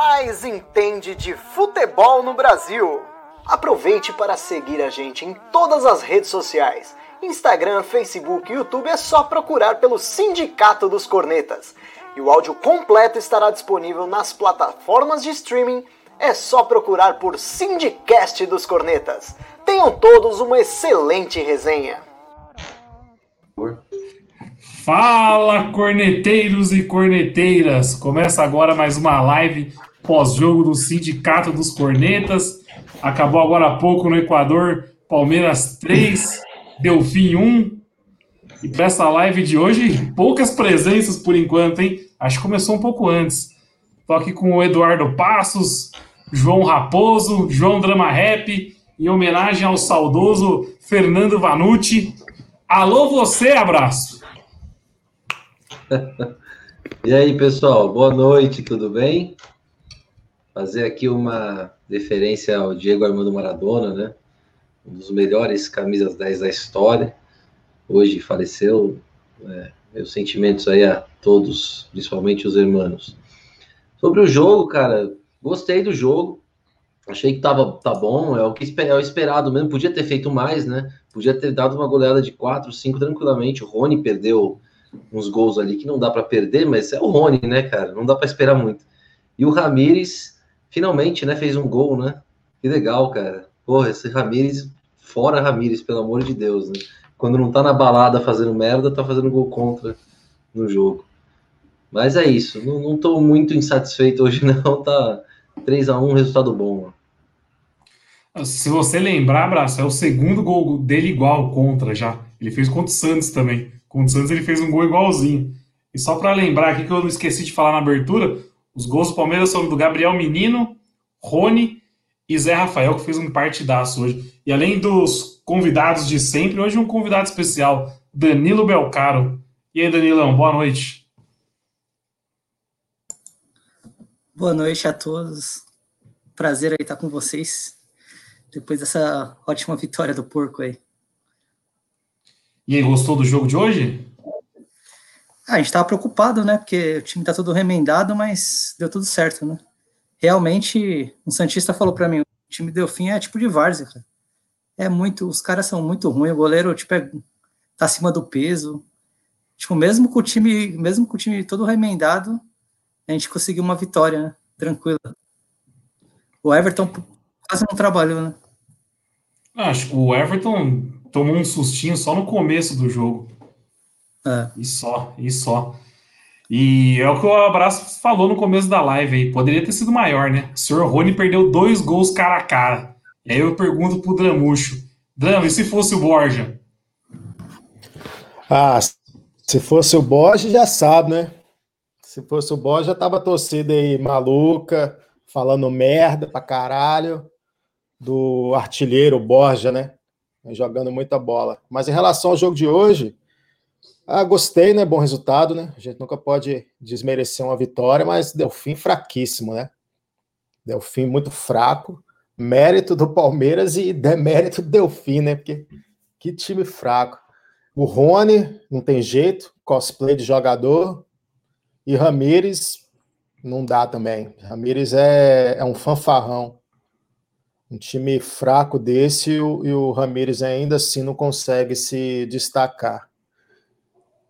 mais entende de futebol no Brasil. Aproveite para seguir a gente em todas as redes sociais. Instagram, Facebook e YouTube é só procurar pelo Sindicato dos Cornetas. E o áudio completo estará disponível nas plataformas de streaming. É só procurar por Sindicast dos Cornetas. Tenham todos uma excelente resenha. Fala, corneteiros e corneteiras! Começa agora mais uma live pós-jogo do Sindicato dos Cornetas. Acabou agora há pouco no Equador, Palmeiras 3, Delfim 1. E para essa live de hoje, poucas presenças por enquanto, hein? Acho que começou um pouco antes. Tô aqui com o Eduardo Passos, João Raposo, João Drama Rap, em homenagem ao saudoso Fernando Vanucci. Alô, você, abraço! e aí, pessoal, boa noite, tudo bem? Fazer aqui uma referência ao Diego Armando Maradona, né? Um dos melhores camisas 10 da história. Hoje faleceu. É, meus sentimentos aí a todos, principalmente os irmãos. Sobre o jogo, cara, gostei do jogo. Achei que tava tá bom, é o que é o esperado mesmo. Podia ter feito mais, né? Podia ter dado uma goleada de 4, 5 tranquilamente. O Rony perdeu uns gols ali que não dá para perder, mas é o Rony, né, cara? Não dá para esperar muito. E o Ramires finalmente, né, fez um gol, né? Que legal, cara. Porra, esse Ramires, fora Ramires, pelo amor de Deus, né? Quando não tá na balada fazendo merda, tá fazendo gol contra no jogo. Mas é isso, não, não tô muito insatisfeito hoje, não. Tá 3 a 1 resultado bom. Se você lembrar, Braço, é o segundo gol dele igual contra já. Ele fez contra o Santos também. Com o Santos ele fez um gol igualzinho. E só para lembrar aqui que eu não esqueci de falar na abertura, os gols do Palmeiras são do Gabriel Menino, Rony e Zé Rafael, que fez um partidaço hoje. E além dos convidados de sempre, hoje um convidado especial, Danilo Belcaro. E aí, Danilão, boa noite. Boa noite a todos. Prazer aí estar com vocês. Depois dessa ótima vitória do porco aí. E aí, gostou do jogo de hoje? Ah, a gente estava preocupado, né? Porque o time tá todo remendado, mas deu tudo certo, né? Realmente, um Santista falou para mim: o time Delfim é tipo de várzea, cara. É muito, os caras são muito ruins, o goleiro, tipo, é, tá acima do peso. Tipo, mesmo com o time, mesmo com o time todo remendado, a gente conseguiu uma vitória, né? Tranquila. O Everton quase não trabalhou, né? Acho que o Everton tomou um sustinho só no começo do jogo. É. E só, e só. E é o que o Abraço falou no começo da live aí. Poderia ter sido maior, né? O senhor Rony perdeu dois gols cara a cara. E aí eu pergunto pro Dramucho: Dram, e se fosse o Borja? Ah, se fosse o Borja, já sabe, né? Se fosse o Borja, já tava torcida aí maluca, falando merda pra caralho do artilheiro Borja, né? jogando muita bola. Mas em relação ao jogo de hoje, ah, gostei, né? Bom resultado, né? A gente nunca pode desmerecer uma vitória, mas Delfim fraquíssimo, né? Delfim muito fraco. Mérito do Palmeiras e demérito do Delfim, né? Porque que time fraco. O Rony, não tem jeito, cosplay de jogador. E Ramires, não dá também. Ramires é, é um fanfarrão um time fraco desse e o, e o Ramires ainda assim não consegue se destacar.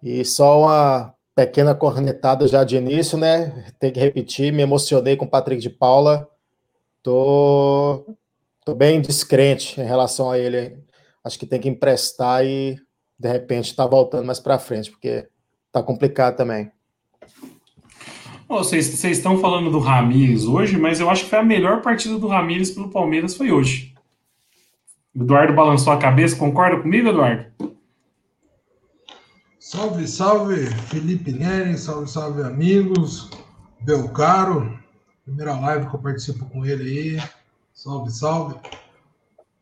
E só uma pequena cornetada já de início, né? Tem que repetir, me emocionei com o Patrick de Paula. Tô, tô bem descrente em relação a ele. Acho que tem que emprestar e de repente tá voltando mais para frente, porque tá complicado também. Vocês, estão falando do Ramires hoje, mas eu acho que foi a melhor partida do Ramires pelo Palmeiras foi hoje. Eduardo balançou a cabeça, concorda comigo, Eduardo? Salve, salve, Felipe Neri, salve, salve, amigos. Belcaro, primeira live que eu participo com ele aí. Salve, salve.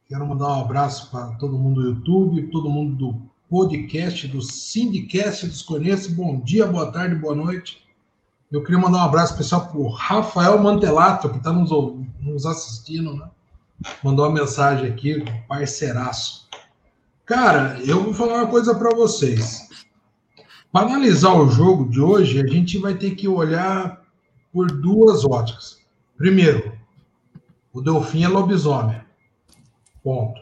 Quero mandar um abraço para todo mundo do YouTube, todo mundo do podcast, do Sindicast dos Conheço. Bom dia, boa tarde, boa noite. Eu queria mandar um abraço especial para o Rafael Mantelato, que está nos, nos, assistindo, né? Mandou uma mensagem aqui, parceiraço. Cara, eu vou falar uma coisa para vocês. Para analisar o jogo de hoje, a gente vai ter que olhar por duas óticas. Primeiro, o Delfim é lobisomem. Ponto.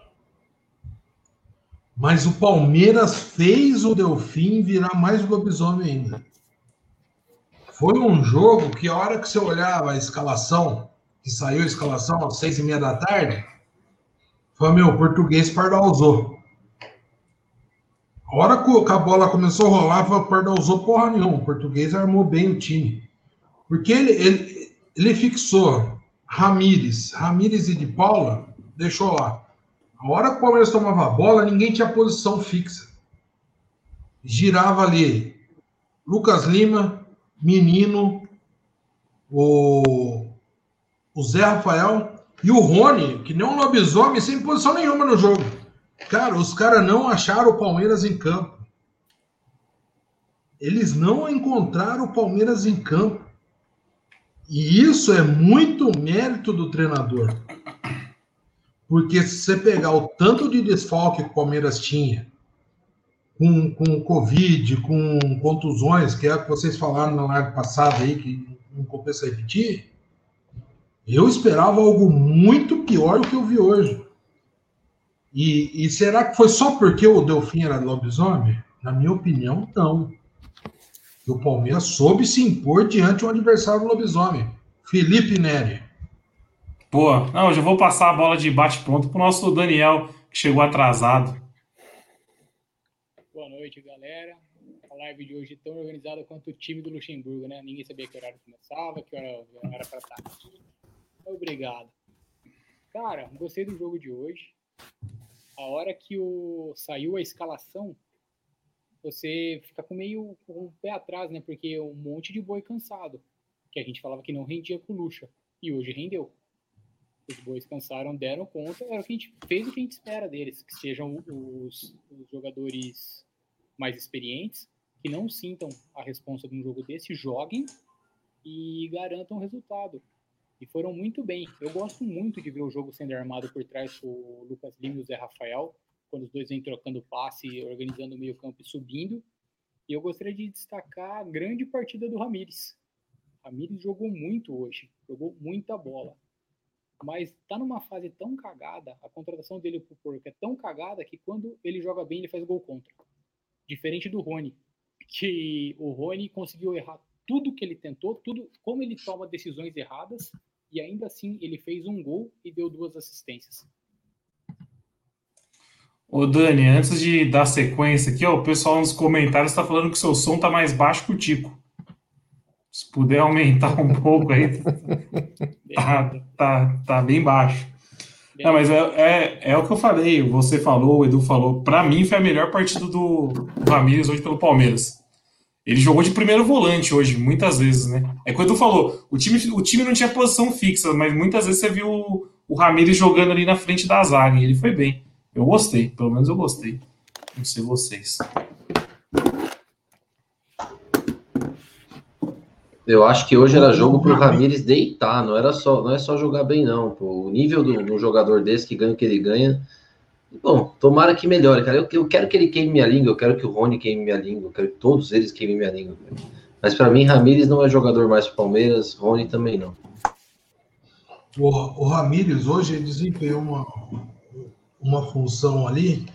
Mas o Palmeiras fez o Delfim virar mais lobisomem ainda. Foi um jogo que a hora que você olhava a escalação, que saiu a escalação às seis e meia da tarde, foi meu, português pardalzou. Hora que a bola começou a rolar, foi pardalzou porra nenhuma. O português armou bem o time. Porque ele, ele, ele fixou Ramires, Ramires e de Paula, deixou lá. A hora que o Palmeiras tomava a bola, ninguém tinha posição fixa. Girava ali Lucas Lima, Menino, o, o Zé Rafael e o Rony, que nem um lobisomem, sem posição nenhuma no jogo. Cara, os caras não acharam o Palmeiras em campo. Eles não encontraram o Palmeiras em campo. E isso é muito mérito do treinador. Porque se você pegar o tanto de desfalque que o Palmeiras tinha, com, com Covid, com contusões, que é o que vocês falaram na live passada aí, que não compensa repetir, eu esperava algo muito pior do que eu vi hoje. E, e será que foi só porque o Delfim era lobisomem? Na minha opinião, não. E o Palmeiras soube se impor diante do adversário do lobisomem, Felipe Neri. Pô, não, já vou passar a bola de bate-pronto pro nosso Daniel, que chegou atrasado. Boa noite, galera. A live de hoje tão organizada quanto o time do Luxemburgo, né? Ninguém sabia que horário começava, que hora era para estar aqui. Obrigado. Cara, gostei do jogo de hoje. A hora que o saiu a escalação, você fica com meio com o pé atrás, né? Porque um monte de boi cansado, que a gente falava que não rendia com luxa, e hoje rendeu. Os bois cansaram, deram conta, era o que a gente fez o que a gente espera deles, que sejam os, os jogadores mais experientes, que não sintam a responsa de um jogo desse, joguem e garantam o resultado. E foram muito bem. Eu gosto muito de ver o jogo sendo armado por trás com o Lucas Lima e o Zé Rafael, quando os dois vêm trocando passe, organizando o meio-campo e subindo. E eu gostaria de destacar a grande partida do Ramires. Ramires jogou muito hoje, jogou muita bola. Mas tá numa fase tão cagada, a contratação dele pro Porco é tão cagada que quando ele joga bem, ele faz gol contra. Diferente do Rony, que o Rony conseguiu errar tudo que ele tentou, tudo como ele toma decisões erradas e ainda assim ele fez um gol e deu duas assistências. Ô Dani, antes de dar sequência aqui, ó, o pessoal nos comentários está falando que seu som tá mais baixo que o Tico. Se puder aumentar um pouco aí, tá, tá, tá bem baixo. Não, mas é, é, é, o que eu falei, você falou, o Edu falou. Para mim foi a melhor partida do Ramires hoje pelo Palmeiras. Ele jogou de primeiro volante hoje, muitas vezes, né? É quando tu falou, o time, o time não tinha posição fixa, mas muitas vezes você viu o, o Ramires jogando ali na frente da zaga, e ele foi bem. Eu gostei, pelo menos eu gostei. Não sei vocês. Eu acho que hoje era jogo para o Ramires deitar, não era só, não é só jogar bem não. Pô. O nível do, do jogador desse que ganha o que ele ganha, Bom, tomara que melhore, cara. Eu, eu, quero que ele queime minha língua, eu quero que o Rony queime minha língua, eu quero que todos eles queimem minha língua. Mas para mim, Ramires não é jogador mais pro Palmeiras, Rony também não. O, o Ramires hoje desempenhou uma, uma função ali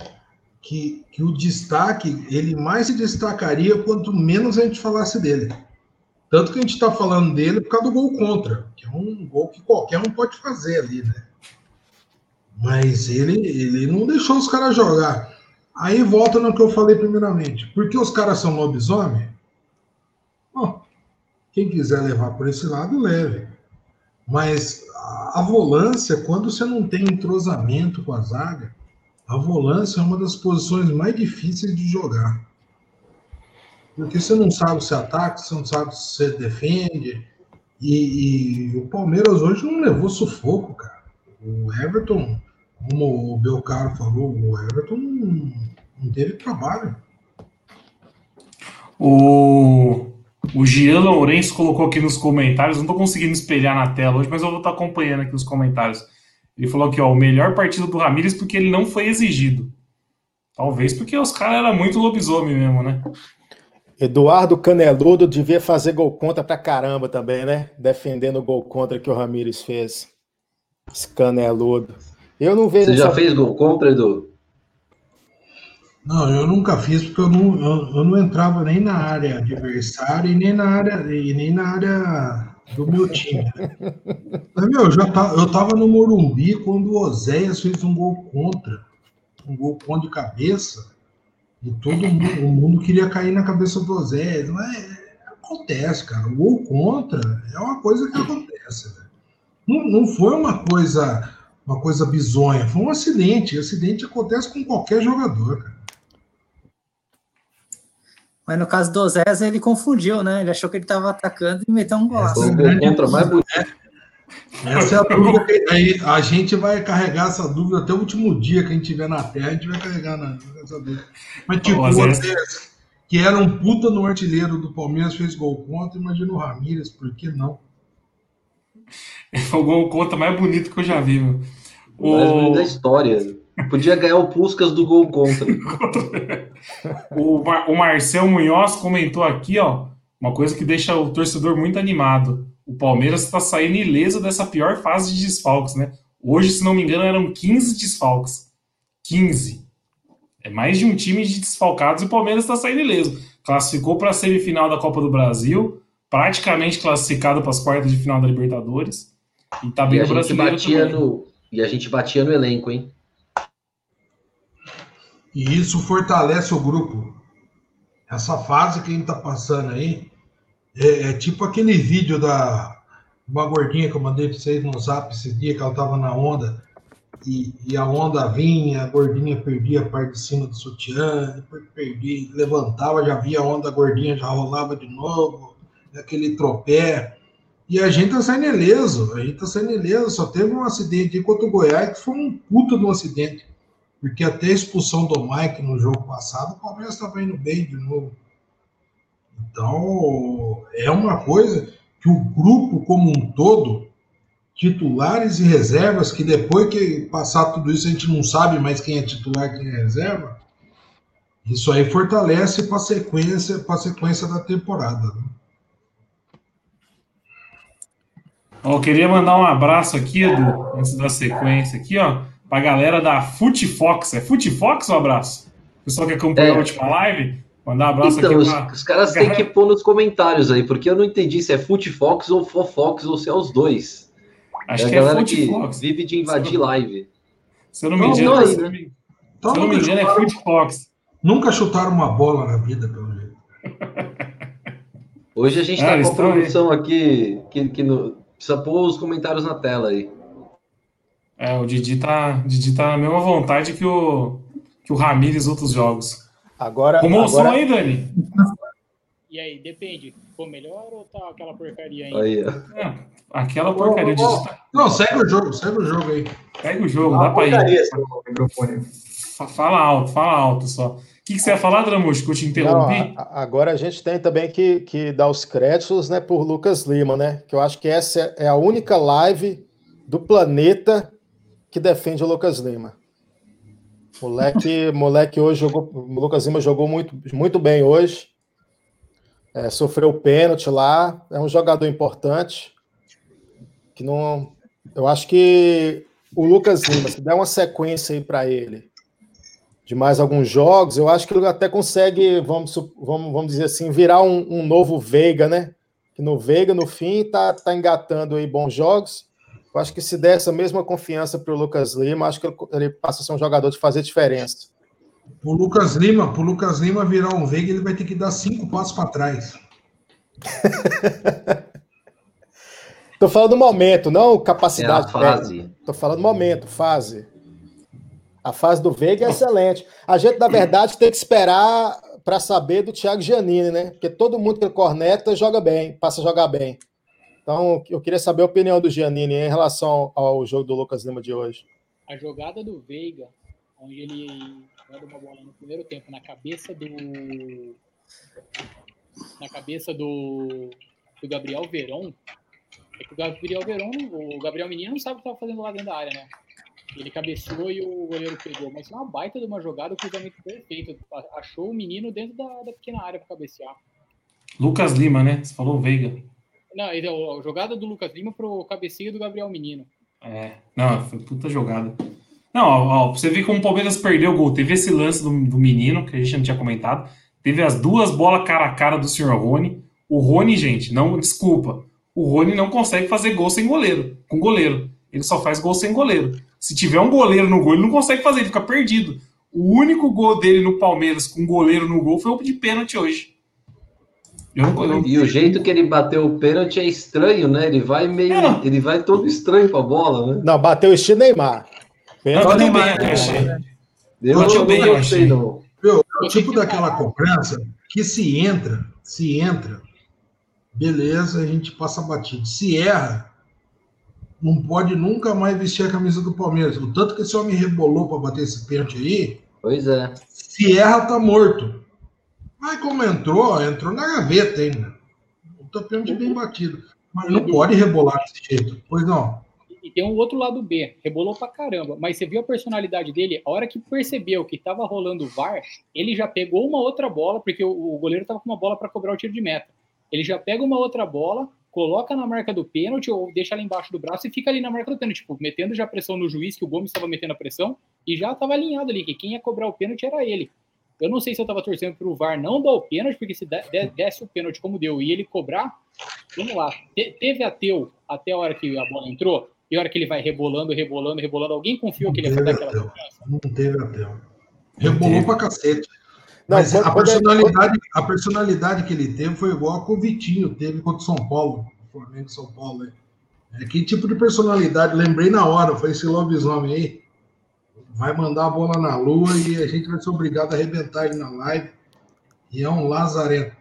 que, que o destaque, ele mais se destacaria quanto menos a gente falasse dele. Tanto que a gente está falando dele por causa do gol contra, que é um gol que qualquer um pode fazer ali, né? Mas ele, ele não deixou os caras jogar. Aí volta no que eu falei primeiramente. Porque os caras são lobisomem? Bom, quem quiser levar por esse lado, leve. Mas a volância, quando você não tem entrosamento com a zaga, a volância é uma das posições mais difíceis de jogar. Porque você não sabe se ataca, você não sabe se você defende. E, e o Palmeiras hoje não levou sufoco, cara. O Everton como o Belcaro falou, o Everton não, não teve trabalho. O, o Gian Lourenço colocou aqui nos comentários, não estou conseguindo espelhar na tela hoje, mas eu vou estar acompanhando aqui os comentários. Ele falou aqui, ó, o melhor partido do Ramires porque ele não foi exigido. Talvez porque os caras eram muito lobisomem mesmo, né? Eduardo Caneludo devia fazer gol contra pra caramba também, né? Defendendo o gol contra que o Ramires fez. Esse Caneludo. Eu não vejo. Você já fez gol contra, Edu? Não, eu nunca fiz porque eu não, eu, eu não entrava nem na área adversária e nem na área, e nem na área do meu time. Mas, meu, eu, já tá, eu tava no Morumbi quando o Oséias fez um gol contra. Um gol contra de cabeça. E todo mundo, o mundo queria cair na cabeça do Oséias. Mas é, acontece, cara. O gol contra é uma coisa que acontece. Não, não foi uma coisa, uma coisa bizonha, foi um acidente. Acidente acontece com qualquer jogador, cara. Mas no caso do Zés, ele confundiu, né? Ele achou que ele estava atacando e meteu um golaço. O gol contra mais bonito. Essa é a dúvida que aí a gente vai carregar essa dúvida até o último dia que a gente tiver na Terra, a gente vai carregar na, essa dúvida. Mas tipo, o Zé. Que era um puta no artilheiro do Palmeiras, fez gol contra, imagina o Ramírez, por que não? Foi o gol contra mais bonito que eu já vi, meu. Mais bonito da O, história. Podia ganhar o Puscas do gol contra. o, Mar- o Marcel Munhoz comentou aqui, ó, uma coisa que deixa o torcedor muito animado. O Palmeiras está saindo ileso dessa pior fase de desfalques, né? Hoje, se não me engano, eram 15 desfalques. 15. É mais de um time de desfalcados e o Palmeiras está saindo ileso. Classificou para a semifinal da Copa do Brasil, praticamente classificado para as quartas de final da Libertadores. E tá E bem a no gente batia também. no. E a gente batia no elenco, hein? E isso fortalece o grupo. Essa fase que a gente tá passando aí é, é tipo aquele vídeo da uma gordinha que eu mandei pra vocês no zap esse dia, que ela tava na onda, e, e a onda vinha, a gordinha perdia a parte de cima do sutiã, depois perdia, levantava, já via a onda, a gordinha já rolava de novo, aquele tropé. E a gente tá saindo ileso, a gente tá saindo ileso, só teve um acidente aí contra o Goiás, que foi um puta de um acidente. Porque até a expulsão do Mike no jogo passado, o Palmeiras estava indo bem de novo. Então, é uma coisa que o grupo como um todo, titulares e reservas, que depois que passar tudo isso a gente não sabe mais quem é titular quem é reserva, isso aí fortalece para a sequência, sequência da temporada. né? Ó, eu queria mandar um abraço aqui, Edu, antes da sequência aqui, ó, pra galera da Footfox. É Footfox ou abraço? O pessoal que acompanhou É. a última live, mandar um abraço Então, aqui os, pra... os caras têm que pôr nos comentários aí, porque eu não entendi se é Footfox ou Fofox ou se é os dois. Acho é a que é galera que Footfox. vive de invadir live. Se eu não me Não, engano, se né? eu não me- Então, se não me engano, é Footfox. nunca chutaram uma bola na vida, pelo jeito. Hoje a gente Ah, tá eles com a estão aí. produção aqui que, que no- precisa pôr os comentários na tela aí. É, o Didi tá, o Didi tá na mesma vontade que o, que o Ramires outros jogos. Agora, o som agora aí, Dani? E aí, depende. Ficou melhor ou tá aquela porcaria ainda? Aí, ó. É, aquela porcaria, o Didi tá... Não, segue o jogo, segue o jogo aí. Pega o jogo, Uma dá pra ir. Fala alto, fala alto só. O que, que você ia falar, Dramush, que eu te Não, interrompi? a- agora a gente tem também que, que dar os créditos né, por Lucas Lima, né? Que eu acho que essa é a única live do planeta que defende o Lucas Lima. Moleque, moleque hoje jogou. O Lucas Lima jogou muito, muito bem hoje. É, sofreu pênalti lá. É um jogador importante. Que não. Eu acho que o Lucas Lima, se der uma sequência aí para ele, de mais alguns jogos, eu acho que ele até consegue, vamos, vamos, vamos dizer assim, virar um, um novo Veiga, né? Que no Veiga, no fim, tá, tá engatando aí bons jogos. Eu acho que se der essa mesma confiança para o Lucas Lima, acho que ele, passa a ser um jogador de fazer diferença. O Lucas Lima, pro Lucas Lima virar um Veiga, ele vai ter que dar cinco passos para trás. Tô falando do momento, não É capacidade. técnica. fase. Tô falando momento, fase. A fase do Veiga é excelente. A gente, na verdade, tem que esperar para saber do Thiago Giannini, né? Porque todo mundo que corneta joga bem, passa a jogar bem. Então, eu queria saber a opinião do Giannini em relação ao jogo do Lucas Lima de hoje. A jogada do Veiga, onde ele manda uma bola no primeiro tempo na cabeça do. Na cabeça do, do Gabriel Veron. É que o Gabriel Veron, o Gabriel Menino não sabe o que estava fazendo lá dentro da área, né? Ele cabeceou e o goleiro pegou. Mas foi uma baita de uma jogada, o cruzamento perfeito. Achou o menino dentro da, da pequena área para cabecear. Lucas Lima, né? Você falou Veiga. Não, então, a jogada do Lucas Lima pro cabeceio do Gabriel Menino. É, não, foi puta jogada. Não, ó, ó, você ver como o Palmeiras perdeu o gol. Teve esse lance do, do menino, que a gente não tinha comentado. Teve as duas bolas cara a cara do senhor Rony. O Rony, gente, não desculpa. O Rony não consegue fazer gol sem goleiro, com goleiro. Ele só faz gol sem goleiro. Se tiver um goleiro no gol, ele não consegue fazer, ele fica perdido. O único gol dele no Palmeiras com goleiro no gol foi o de pênalti hoje. Eu não- eu- E o jeito que ele bateu o pênalti é estranho, né? Ele vai meio. É. Ele vai todo estranho com a bola, né? Não, bateu o estilo Neymar. Não, Pênalti. bateu bem, eu achei. Eu Bateu não bem, eu gostei, achei. não. Meu, é o tipo daquela cobrança que se entra, se entra, beleza, a gente passa batido. Se erra, não pode nunca mais vestir a camisa do Palmeiras. O tanto que esse homem rebolou para bater esse pênalti aí, Pois é. se erra, tá morto. Mas como entrou, entrou na gaveta ainda. O pênalti bem batido. Mas não pode rebolar desse jeito. Pois não. E tem um outro lado B, rebolou pra caramba, mas você viu a personalidade dele, a hora que percebeu que tava rolando o VAR, ele já pegou uma outra bola, porque o, o goleiro tava com uma bola para cobrar o tiro de meta. Ele já pega uma outra bola, coloca na marca do pênalti ou deixa ela embaixo do braço e fica ali na marca do pênalti, tipo, metendo já pressão no juiz, que o Gomes estava metendo a pressão, e já tava alinhado ali, que quem ia cobrar o pênalti era ele. Eu não sei se eu tava torcendo pro VAR não dar o pênalti, porque se de- de- desse o pênalti como deu e ele cobrar, vamos lá. Te- teve ateu até a hora que a bola entrou, e a hora que ele vai rebolando, rebolando, rebolando, alguém confiou que ele ia fazer aquela? Não teve até. Rebolou pra cacete. Não, Mas a, é- personalidade, a personalidade que ele teve foi igual a que o Vitinho teve contra o São Paulo. O Flamengo São Paulo. né? É, que tipo de personalidade? Lembrei na hora, foi esse lobisomem aí. Vai mandar a bola na lua e a gente vai ser obrigado a arrebentar ele na live. E é um lazarento.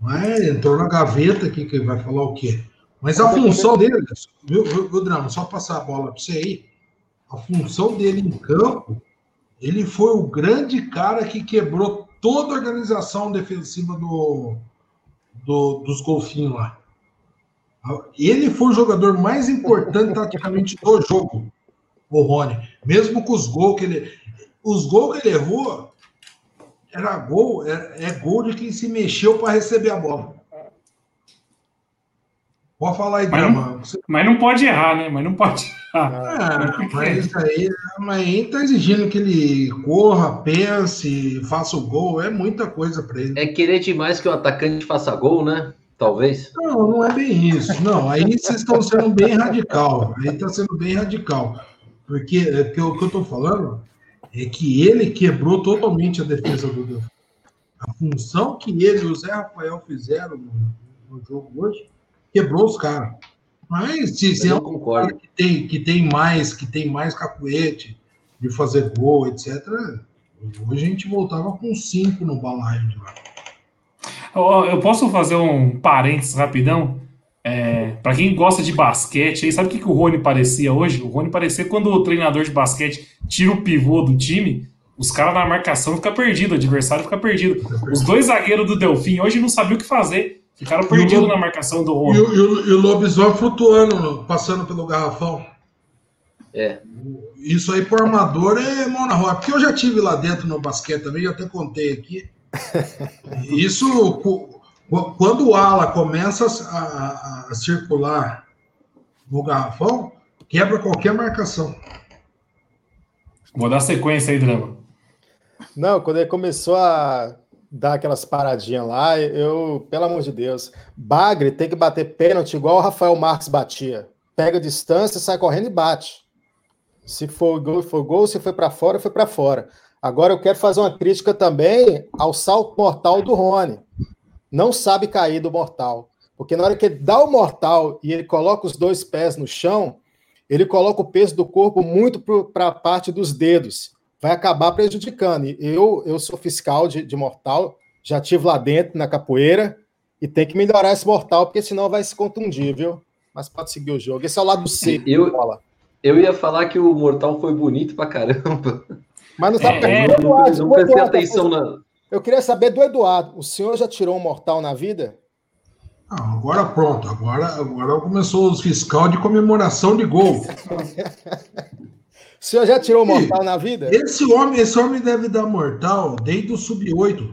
Mas entrou na gaveta aqui, que vai falar o quê? Mas a função dele, viu, viu, viu Drama? Só passar a bola para você aí. A função dele em campo ele foi o grande cara que quebrou toda a organização defensiva do, do- dos golfinhos lá. Ele foi o jogador mais importante taticamente do jogo, o Rony. Mesmo com os gols que ele. Os gols que ele errou era gol, é, é gol de quem se mexeu para receber a bola. Pode falar aí, Mas Drama. Você- Mas não pode errar, né? Mas não pode errar. ah, mas isso aí, mas aí tá exigindo que ele corra, pense, faça o gol, é muita coisa para ele. É querer demais que o atacante faça gol, né? Talvez. Não, não é bem isso. Não, aí vocês estão sendo bem radical. Aí está sendo bem radical. Porque, é, porque o que eu estou falando é que ele quebrou totalmente a defesa do Delfim. A função que ele e o Zé Rafael fizeram no, no jogo hoje quebrou os caras. Mas se, se é Eu um concordo. cara que tem, que tem mais, que tem mais cacuete de fazer gol, etc. Hoje a gente voltava com cinco no balaio de lá. Eu posso fazer um parênteses rapidão? É, para quem gosta de basquete, aí sabe o que, que o Rony parecia hoje? O Rony parecia quando o treinador de basquete tira o pivô do time, os caras na marcação ficam perdidos, o adversário fica perdido. Os dois zagueiros do Delfim hoje não sabiam o que fazer, ficaram perdidos na marcação do E Rony. o, e o- e o lobisomem flutuando, passando pelo garrafão. É. Isso aí pro armador é mão na roda. Porque eu já tive lá dentro no basquete também, já até contei aqui. Isso, quando o ala começa a, a- a circular no garrafão, quebra qualquer marcação. Vou dar sequência aí, Drama. Não, quando ele começou a dar aquelas paradinhas lá, eu, pelo amor de Deus, Bagre tem que bater pênalti igual o Rafael Marques batia. Pega distância, sai correndo e bate. Se for gol, for gol, se foi para fora, foi para fora. Agora eu quero fazer uma crítica também ao salto mortal do Rony. Não sabe cair do mortal. Porque na hora que ele dá o mortal e ele coloca os dois pés no chão, ele coloca o peso do corpo muito para a parte dos dedos vai acabar prejudicando. E eu, eu sou fiscal de, de mortal, já tive lá dentro na capoeira e tem que melhorar esse mortal, porque senão vai se contundir, viu? Mas pode seguir o jogo. Esse é o lado C. Eu- da bola. Eu ia falar que o Mortal foi bonito pra caramba. Mas não tá É, perto. é, Não, Eduardo, não prestei Eduardo, atenção na. Eu queria saber do Eduardo. O senhor já tirou um mortal na vida? Ah, agora pronto, agora, agora começou os fiscal de comemoração de gol. O senhor já tirou mortal na vida? Esse homem, esse homem deve dar mortal desde o sub-8.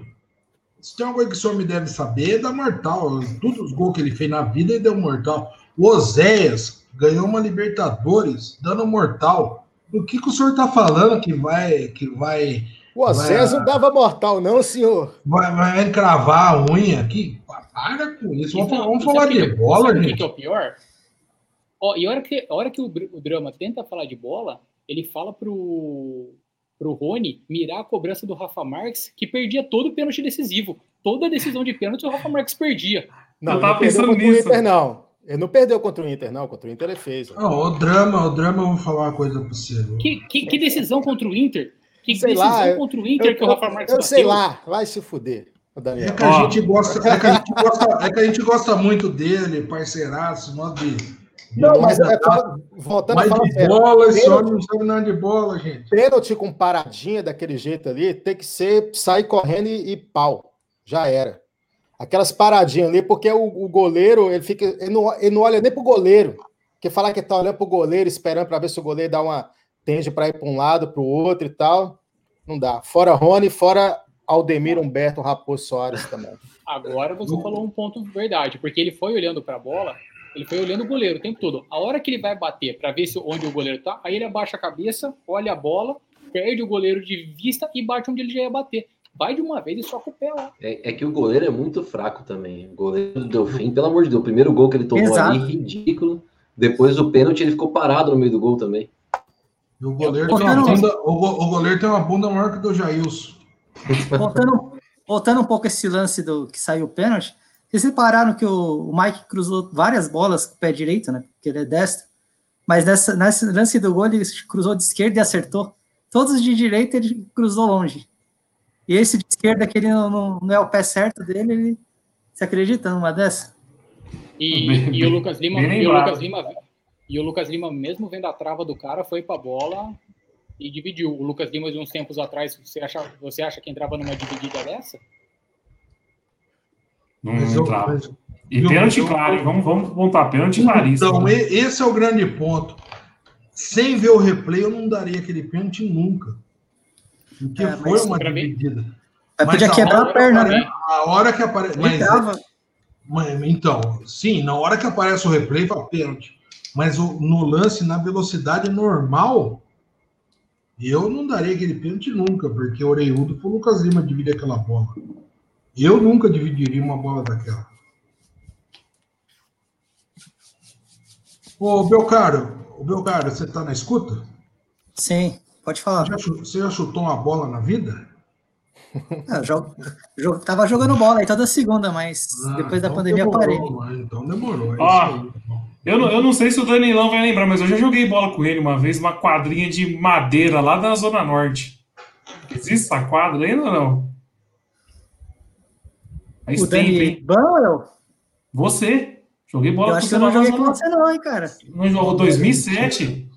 se tem uma coisa que o senhor me deve saber, é da mortal. Todos os gols que ele fez na vida, ele deu mortal. O Oséias ganhou uma Libertadores dando mortal. O que, que o senhor tá falando que vai. Que vai O Osés Vai- não dava mortal, não, senhor. vai, vai encravar a unha aqui? Para com isso. Vamos, Então, vamos sabe falar o que- de bola, sabe o que gente. que é o pior? Ó, e a hora que, a hora que o, o Drama tenta falar de bola, ele fala pro, pro Rony mirar a cobrança do Rafa Marques, que perdia todo o pênalti decisivo. Toda decisão de pênalti o Rafa Marques perdia. Não, Eu ele tava não perdeu pensando contra nisso. o Inter, não. Ele não perdeu contra o Inter, não. Contra o Inter ele fez. ó. Ó, o drama, o drama, eu vou falar uma coisa pra você. Que, que, que decisão contra o Inter? Que Sei decisão lá, eu- contra o Inter que o Rafa Marques eu sei lá, vai se fuder, ô É Daniel. que a gente gosta, é que a gente gosta, é que a gente gosta muito dele, parceiraço, nós de. Não, mas é, voltando a mas falar de sério, bola, homem não sabe nada de bola, gente. pênalti com paradinha daquele jeito ali, tem que ser sair correndo e, e pau. Já era. Aquelas paradinhas ali, porque o, o goleiro, ele fica. Ele não, ele não olha nem pro goleiro. Porque falar que tá olhando pro goleiro, esperando para ver se o goleiro dá uma. tende para ir para um lado, para o outro e tal. Não dá. Fora Rony, fora Aldemir Humberto Raposo Soares também. Agora você falou um ponto verdade, porque ele foi olhando para a bola, ele foi olhando o goleiro o tempo todo. A hora que ele vai bater para ver se onde o goleiro tá, aí ele abaixa a cabeça, olha a bola, perde o goleiro de vista e bate onde ele já ia bater. Vai de uma vez e soca o pé lá. É, é que o goleiro é muito fraco também. O goleiro do Delfim, pelo amor de Deus, o primeiro gol que ele tomou Exato. ali, ridículo. Depois do pênalti, ele ficou parado no meio do gol também. E o goleiro, Eu- tem uma bunda, o, o goleiro tem uma bunda maior que o do Jailson. Voltando, voltando um pouco esse lance do que saiu o pênalti, vocês repararam que o, Mike cruzou várias bolas com o pé direito, né? Porque ele é destro. Mas nessa, nesse lance do gol, ele cruzou de esquerda e acertou. Todos de direita ele cruzou longe. E esse de esquerda, que ele não, não, não é o pé certo dele, ele. Você acredita numa dessa? E, Bem- e o Lucas Lima, e o. Lucas Lima, e o Lucas Lima, mesmo vendo a trava do cara, foi pra bola e dividiu. O Lucas Lima, de uns tempos atrás, você acha, você acha que entrava numa dividida dessa? Não Mas eu- entrava. mas- E eu- pênalti eu- claro, vamos, vamos montar pênalti claríssimo. Então, e- esse é o grande ponto. Sem ver o replay, eu não daria aquele pênalti nunca. Porque É, foi uma dividida. Mas Mas podia quebrar a perna, que né? A hora que aparece. Mas, então, sim, na hora que aparece o replay, fala pênalti. Mas o- no lance, na velocidade normal, eu não daria aquele pênalti nunca, porque o Oreiudo foi o Lucas Lima dividir aquela bola. Eu nunca dividiria uma bola daquela. Ô, Belcaro, ô, Belcaro, você tá na escuta? Sim, pode falar. Já Você já chutou uma bola na vida? É, eu jogo, jogo, tava jogando bola aí toda segunda, mas Ah, depois da então pandemia demorou, parei. mano, Então demorou. é Ó, bom. Eu não, eu não sei se o Danilão vai lembrar, mas eu já joguei bola com ele uma vez, uma quadrinha de madeira lá da Zona Norte. Existe essa quadra ainda ou não? Faz O tempo, Dani hein? Eu, Você? Joguei bola eu com você eu não joguei com você não, hein, cara. Não jogou 2007?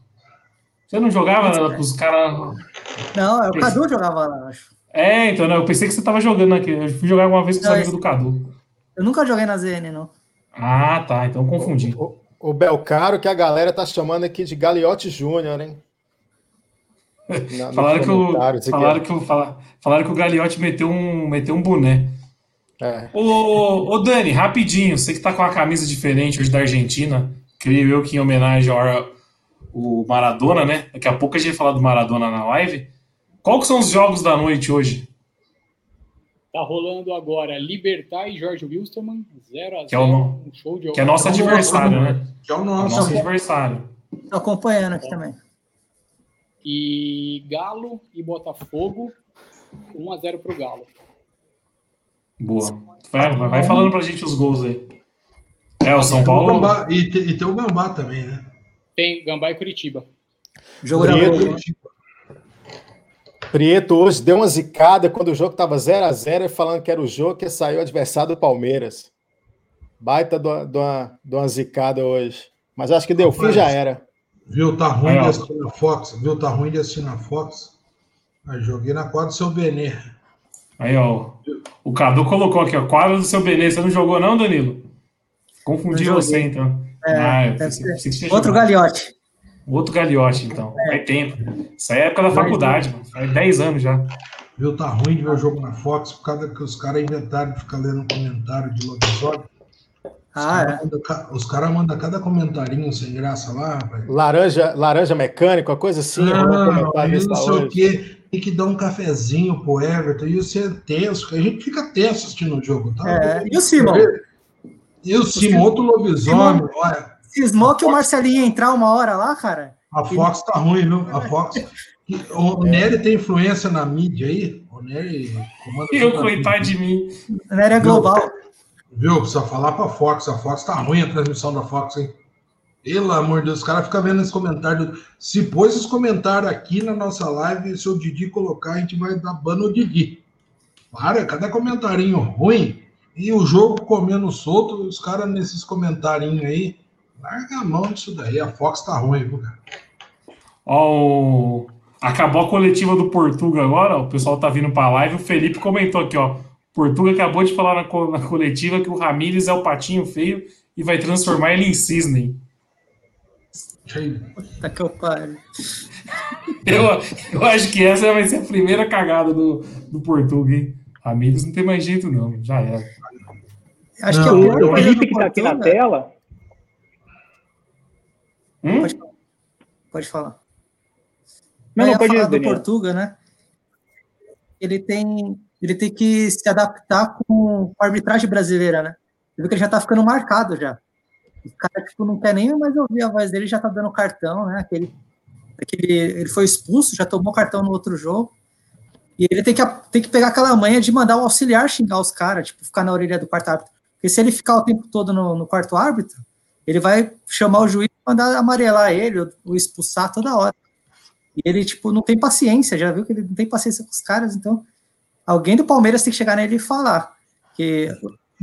Você não jogava com os caras. Não, é o Cadu jogava lá, acho. É, então, não, eu pensei que você tava jogando aqui. Eu fui jogar uma vez com os amigos esse- do Cadu. Eu nunca joguei na ZN, não. Ah, tá, então confundi. O, o Belcaro, que a galera tá chamando aqui de Galiote Júnior, hein? Na- Falaram que, o, aqui. falaram, que o, fala- falaram que o Gagliotti meteu um, meteu um boné. É. Ô, ô Dani, rapidinho, você que tá com uma camisa diferente hoje da Argentina, creio eu que em homenagem ao o Maradona, né? Daqui a pouco a gente vai falar do Maradona na live. Qual que são os jogos da noite hoje? Tá rolando agora Libertar e Jorge Wilstermann, 0x0. Que é o um show de Que é nosso adversário, né? Que é o É nosso. nosso adversário. Tô acompanhando aqui também. E Galo e Botafogo, 1x0 pro Galo. Boa. Vai, vai- falando pra gente os gols aí. É, o São Tem o Paulo. Gambá- e, te- e tem o Gambá também, né? Tem Gambá e Curitiba. Jogo Prieto. Prieto hoje deu uma zicada quando o jogo tava 0 a 0 falando que era o jogo que saiu adversário do Palmeiras. Baita de uma, de uma- zicada hoje. Mas acho que deu fim já era. Viu, tá ruim ó. de assistir na Fox. Viu, tá ruim de assistir na Fox. Aí joguei na quadra do seu Benê. Aí, ó. O Cadu colocou aqui, ó. Quadro do seu Benê. Você não jogou, não, Danilo? Confundi você, então. É, ah, eu deve pensei, pensei que Outro jogado. galhote. Outro galhote, então. Faz tempo. Isso aí é época da faculdade, mano. Faz 10 anos já. Viu, tá ruim de ver o jogo na Fox por causa que os caras inventaram de ficar lendo comentário de lobisomem. Os Ah, caras é. os caras mandam cada comentarinho sem graça lá, rapaz. Laranja, laranja mecânico, uma coisa assim. Não, não sei o quê. Tem que dar um cafezinho pro Everton. E você é tenso, a gente fica tenso assistindo o jogo, tá? É, E o Simon? E o Simon, outro lobisomem, olha. Cismou que o Marcelinho ia entrar uma hora lá, cara? A Fox tá ruim, viu? A Fox. O Nery tem influência na mídia aí. O Nery comanda. Eu, coitado de mim. Na área global. Viu? Precisa falar pra Fox. A Fox tá ruim a transmissão da Fox, hein? Pelo amor de Deus, os caras ficam vendo esse comentário. Se pôs esse comentário aqui na nossa live, se o Didi colocar, a gente vai dar ban no Didi. Para, cada comentarinho ruim. E o jogo comendo solto, os caras nesses comentarinhos aí. Larga a mão disso daí. A Fox tá ruim, viu, cara? Ó, o- acabou a coletiva do Portuga agora, o pessoal tá vindo pra live, o Felipe comentou aqui, ó. Portuga acabou de falar na, co- na coletiva que o Ramires é o patinho feio e vai transformar ele em cisne. Puta que eu pariu. Eu, eu acho que essa vai ser a primeira cagada do, do Portuga, hein? Ramires não tem mais jeito, não. Já era. Acho Não, que a o- Felipe que tá aqui na Portuga- tela, Hum? Pode, pode falar. Não, não, pode falar ir, do. Portuga, né? Ele tem, ele tem que se adaptar com a arbitragem brasileira, né? Você viu que ele já tá ficando marcado já. O cara, tipo, não quer nem mais ouvir a voz dele, já tá dando cartão, né? Aquele, aquele, ele foi expulso, já tomou cartão no outro jogo. E ele tem que, tem que pegar aquela manha de mandar o auxiliar xingar os caras, tipo, ficar na orelha do quarto árbitro. Porque se ele ficar o tempo todo no, no quarto árbitro, ele vai chamar o juiz e mandar amarelar ele ou expulsar toda hora. E ele, tipo, não tem paciência, já viu que ele não tem paciência com os caras, então alguém do Palmeiras tem que chegar nele e falar que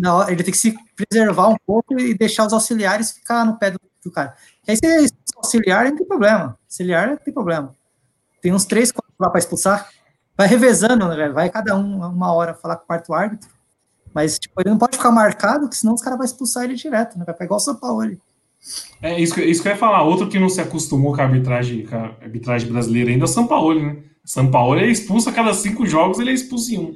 hora, ele tem que se preservar um pouco e deixar os auxiliares ficar no pé do, do cara. Aí se auxiliar, não tem problema. Auxiliar não tem problema. Tem uns três, quatro lá para expulsar. Vai revezando, né, vai cada um uma hora falar com o quarto árbitro. Mas, tipo, ele não pode ficar marcado, que senão os caras vão expulsar ele direto, né? Vai pegar o São Paulo. É isso que, isso que eu ia falar. Outro que não se acostumou com a arbitragem, com a arbitragem brasileira ainda é o São Paulo, né? São Paulo é expulso a cada cinco jogos, ele é expulso em um.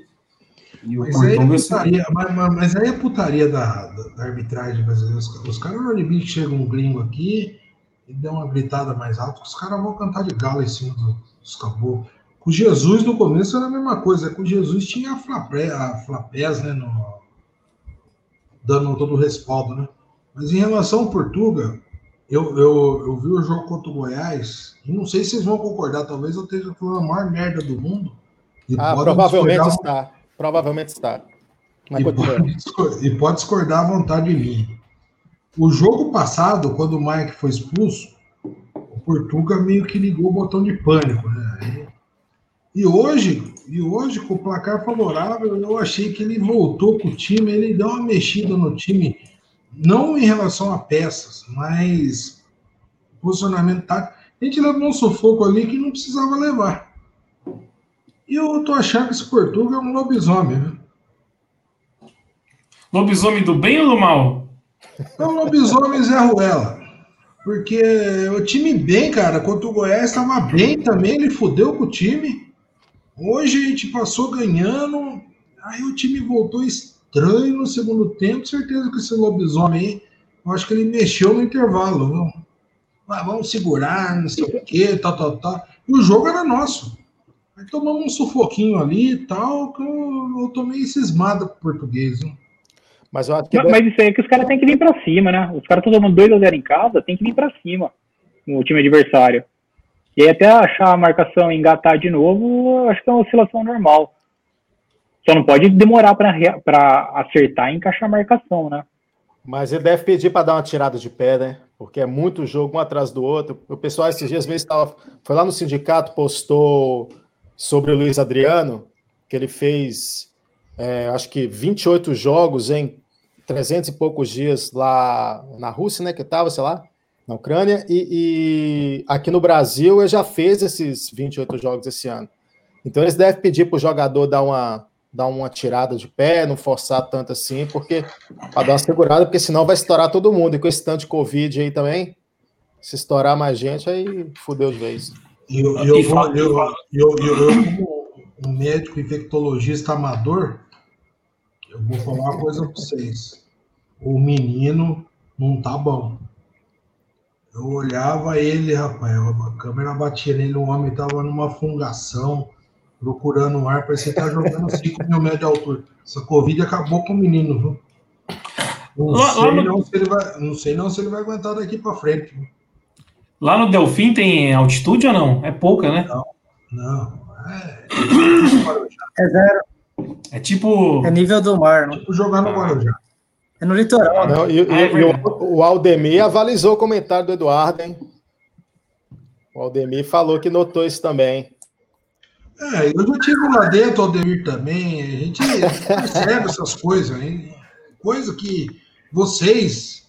E Mas aí, é putaria, mas, mas- mas aí é putaria da, da, da arbitragem brasileira. Os, os caras no limite chegam um gringo aqui e dão uma gritada mais alta, os caras vão cantar de galo em cima do- dos caboclos. Com Jesus no começo era a mesma coisa. Com Jesus tinha a, Flapé, a Flapés, né? no- dando todo o respaldo, né? Mas em relação ao Portuga, eu, eu, eu vi o jogo contra o Goiás, e não sei se vocês vão concordar, talvez eu esteja falando a maior merda do mundo. E Ah, provavelmente está. Provavelmente está. Mas e pode, e pode discordar à vontade de mim. O jogo passado, quando o Mike foi expulso, o Portuga meio que ligou o botão de pânico, né? E, e hoje, e hoje, com o placar favorável, eu achei que ele voltou com o time, ele deu uma mexida no time, não em relação a peças, mas posicionamento tático. A gente levou um sufoco ali que não precisava levar. E eu tô achando que esse Portuga é um lobisomem, né? lobisomem do bem ou do mal? É um lobisomem Zé Ruela. Porque o time bem, cara, contra o Goiás estava bem também, ele fudeu com o time. Hoje a gente passou ganhando, aí o time voltou estranho no segundo tempo. Certeza que esse lobisomem aí, eu acho que ele mexeu no intervalo. Viu? Ah, vamos segurar, não sei o quê, tal, tal, tal. E o jogo era nosso. Aí tomamos um sufoquinho ali e tal, que eu, eu tomei cismada com o português. Viu? Mas eu acho que Mas, mas isso aí é que os caras têm que vir pra cima, né? Os caras estão tomando 2x0 em casa, tem que vir pra cima no time adversário. E aí até achar a marcação e engatar de novo, eu acho que é uma oscilação normal. Só não pode demorar pra acertar e encaixar a marcação, né? Mas ele deve pedir para dar uma tirada de pé, né? Porque é muito jogo um atrás do outro. O pessoal esses dias mesmo estava. Foi lá no sindicato, postou sobre o Luiz Adriano, que ele fez é, acho que 28 jogos em 300 e poucos dias lá na Rússia, né? Que estava, sei lá, na Ucrânia. E, e aqui no Brasil ele já fez esses 28 jogos esse ano. Então eles devem pedir para o jogador dar uma, dar uma tirada de pé, não forçar tanto assim, porque para dar uma segurada, porque senão vai estourar todo mundo. E com esse tanto de Covid aí também, se estourar mais gente, aí fudeu de vez. E eu, eu, vou- eu, eu, eu, eu, como, um médico infectologista amador, eu vou falar uma coisa para vocês. O menino não tá bom. Eu olhava ele, rapaz, a câmera batia nele, o homem tava numa fungação, procurando o ar, parecia que tá jogando 5 mil metros de altura. Essa Covid acabou com o menino, viu? Não, Lá- sei, lá no- não, se ele vai, não sei não se ele vai aguentar daqui para frente. viu? Lá no Delfim tem altitude ou não? É pouca, né? Não, é É zero. É tipo. É nível do mar, não. tipo jogar no Guarujá. É no litoral. né? Não, e, e- Ah, é e o, o Aldemir avalizou o comentário do Eduardo, hein? O Aldemir falou que notou isso também. É, eu já tive lá dentro, Aldemir também. A gente percebe essas coisas, hein? Coisa que vocês.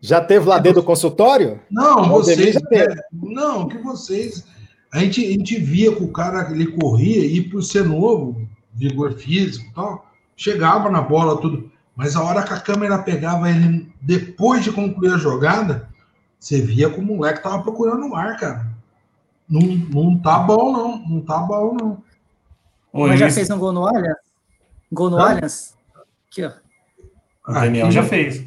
Já teve lá dentro do consultório? Não, O vocês. é, não, que vocês. A gente, a gente via que o cara ele corria e por ser novo, vigor físico e tal, chegava na bola, tudo. Mas a hora que a câmera pegava ele depois de concluir a jogada, você via que o moleque tava procurando o ar, cara. Não, não tá bom, não. Não tá bom, não. Ô, Mas já fez um gol no Allianz? Gol no Hã? Allianz? Aqui, ó. o Daniel já fez.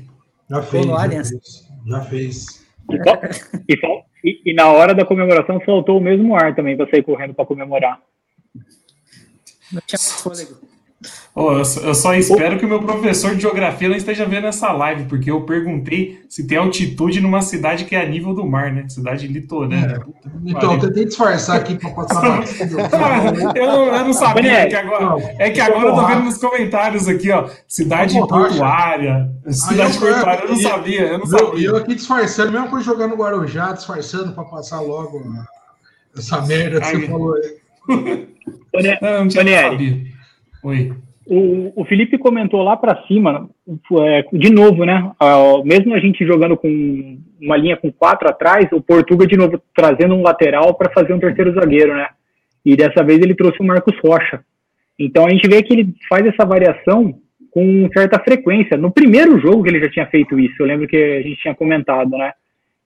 Já fez. Já Allianz. fez. Já fez. E, só- e e- e na hora da comemoração soltou o mesmo ar também pra sair correndo pra comemorar. Não tinha mais fôlego. Ô, eu, só- eu só espero que o meu professor de geografia não esteja vendo essa live, porque eu perguntei se tem altitude numa cidade que é a nível do mar, né? Cidade litorânea. Puta que Então, tentei disfarçar aqui para passar mais. eu, não- eu não sabia Daniel, que agora. É que agora eu tô vendo nos comentários aqui, ó. Cidade portuária. Cidade eu- portuária, eu não sabia, eu não Eu, sabia. eu aqui disfarçando, mesmo coisa jogando Guarujá, disfarçando para passar logo a- essa merda que Ai, você falou aí. Ô, Ne- Não, eu não tinha Daniele. sabia. Oi. O, o Felipe comentou lá pra cima, é, de novo, né? ah, mesmo a gente jogando com uma linha com quatro atrás, o Portuga de novo trazendo um lateral para fazer um terceiro zagueiro, né? E dessa vez ele trouxe o Marcos Rocha. Então a gente vê que ele faz essa variação com certa frequência. No primeiro jogo que ele já tinha feito isso, eu lembro que a gente tinha comentado, né?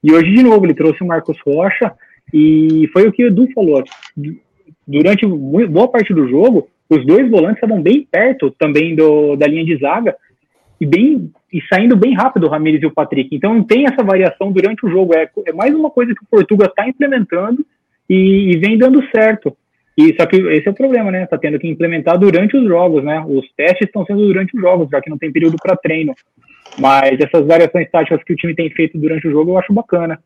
E hoje, de novo, ele trouxe o Marcos Rocha e foi o que o Edu falou. Durante boa parte do jogo, os dois volantes estavam bem perto também do, da linha de zaga e bem e saindo bem rápido o Ramires e o Patrick. Então tem essa variação durante o jogo. É, é mais uma coisa que o Portuga está implementando e, e vem dando certo. E só que esse é o problema, né? Tá tendo que implementar durante os jogos, né? Os testes estão sendo durante os jogos, já que não tem período para treino. Mas essas variações táticas que o time tem feito durante o jogo eu acho bacana.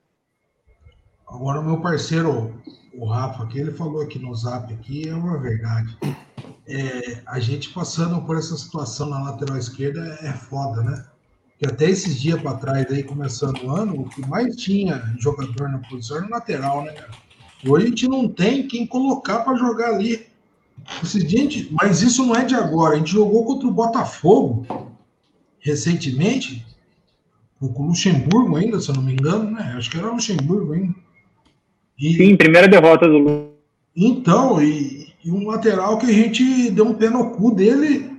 Agora, o meu parceiro, o Rafa, que ele falou aqui no zap aqui, é uma verdade. É, a gente passando por essa situação na lateral esquerda é foda, né? Que até esses dias para trás, aí, começando o ano, o que mais tinha jogador na posição era o lateral, né, cara? Hoje a gente não tem quem colocar para jogar ali. Esse gente- mas isso não é de agora. A gente jogou contra o Botafogo recentemente, com o Luxemburgo ainda, se eu não me engano, né? Acho que era o Luxemburgo ainda. E, Sim, primeira derrota do então, e, e um lateral que a gente deu um pé no cu dele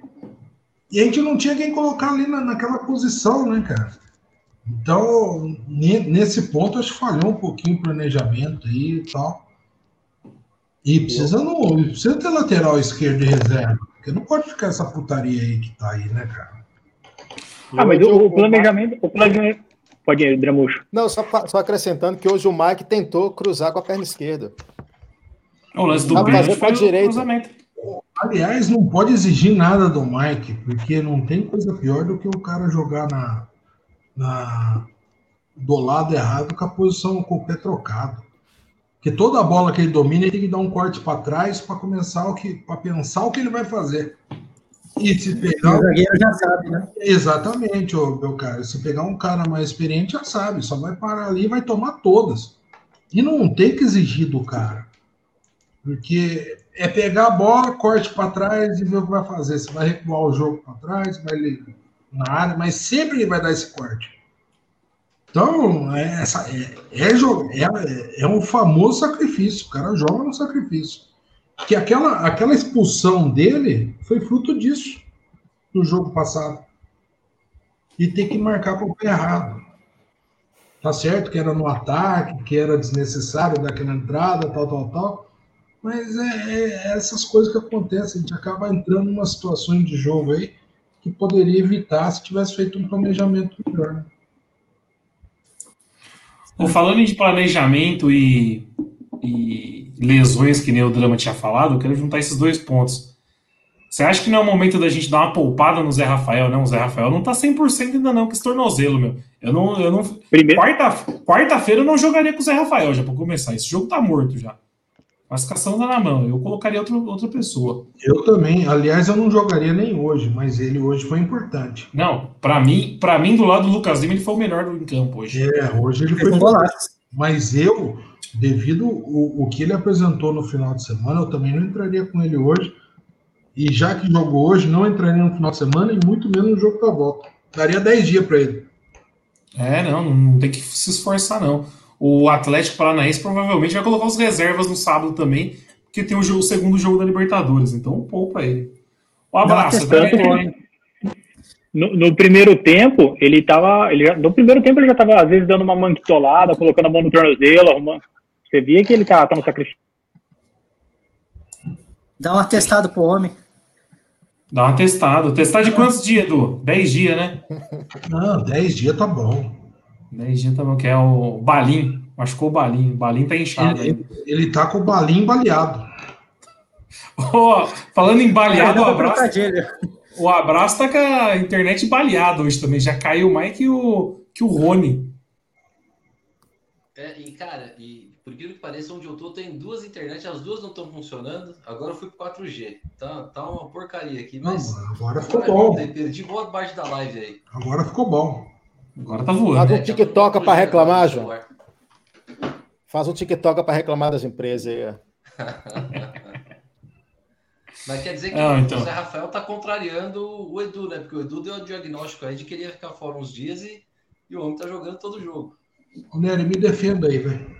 e a gente não tinha quem colocar ali na, naquela posição, né, cara? Então, ne- nesse ponto, acho que falhou um pouquinho o planejamento aí e tal. E precisa, não, precisa ter lateral esquerdo de reserva, porque não pode ficar essa putaria aí que tá aí, né, cara? Ah, mas o, o- planejamento, o planejamento. Pode ir, Dramucho. Não, só, só acrescentando que hoje o Mike tentou cruzar com a perna esquerda. O lance do Breno fazer foi pra o direita. cruzamento. Aliás, não pode exigir nada do Mike, porque não tem coisa pior do que o cara jogar na, na- do lado errado com a posição com o pé trocado. Porque toda bola que ele domina, ele tem que dar um corte para trás para começar o que, para pensar o que ele vai fazer. E se O pegar zagueiro já sabe, né? Exatamente, ô, meu cara. Se pegar um cara mais experiente, já sabe, só vai parar ali e vai tomar todas. E não tem que exigir do cara. Porque é pegar a bola, corte para trás e ver o que vai fazer. Você vai recuar o jogo para trás, vai na área, mas sempre ele vai dar esse corte. Então, é, essa, é, é, é, é um famoso sacrifício. O cara joga no sacrifício. Que aquela, aquela expulsão dele foi fruto disso no jogo passado. E tem que marcar com o pé errado. Tá certo que era no ataque, que era desnecessário daquela entrada, tal, tal, tal. Mas é, é essas coisas que acontecem, a gente acaba entrando numa situação de jogo aí que poderia evitar se tivesse feito um planejamento melhor. Né? Bom, falando de planejamento e, e lesões, que nem o Drama tinha falado, eu quero juntar esses dois pontos. Você acha que não é o momento da gente dar uma poupada no Zé Rafael? Não, o Zé Rafael não tá 100% ainda não, com esse tornozelo, meu. Eu não. Eu não... Primeiro... Quarta-feira quarta eu não jogaria com o Zé Rafael, já pra começar. Esse jogo tá morto já. Classificação tá na mão. Eu colocaria outra, outra pessoa. Eu também. Aliás, eu não jogaria nem hoje, mas ele hoje foi importante. Não, para mim, para mim do lado do Lucas Lima, ele foi o melhor do em campo hoje. É, hoje ele foi. Mas eu, devido o, o que ele apresentou no final de semana, eu também não entraria com ele hoje e já que jogou hoje, não entraria no final de semana e muito menos no jogo da volta. Daria 10 dias para ele. É, não, não tem que se esforçar, não. O Atlético Paranaense provavelmente vai colocar os reservas no sábado também, porque tem o, jogo, o segundo jogo da Libertadores, então poupa ele. Um abraço. Não, no, no, primeiro tempo, ele tava. Ele já, no primeiro tempo ele já estava, às vezes, dando uma manquitolada, colocando a mão no tornozelo, arrumando. Você via que ele tá, tá no sacrifício. Dá um atestado pro homem. Dá um atestado. Testar de quantos dias, Edu? 10 dias, né? Não, 10 dias tá bom. 10 dias tá bom, que é o Balim. Machucou o Balim. O Balim tá inchado ele, ele tá com o Balim baleado. Oh, falando em baleado, o abraço. O abraço tá com a internet baleada hoje também. Já caiu mais que o, que o Rony. É, e cara, e por que pareça, onde eu tô, tem duas internet, as duas não estão funcionando. Agora eu fui pro 4G. Tá, tá uma porcaria aqui, mas. Não, agora ficou bom. Perdi boa parte da live aí. Agora ficou bom. Agora tá voando. Faz um TikTok para reclamar, João. Faz um TikTok para reclamar das empresas aí. Mas quer dizer que ah, então. o Zé Rafael tá contrariando o Edu, né? Porque o Edu deu o diagnóstico aí de que ele ia ficar fora uns dias e, e o homem tá jogando todo o jogo. Ô, Nery, me defenda aí, velho.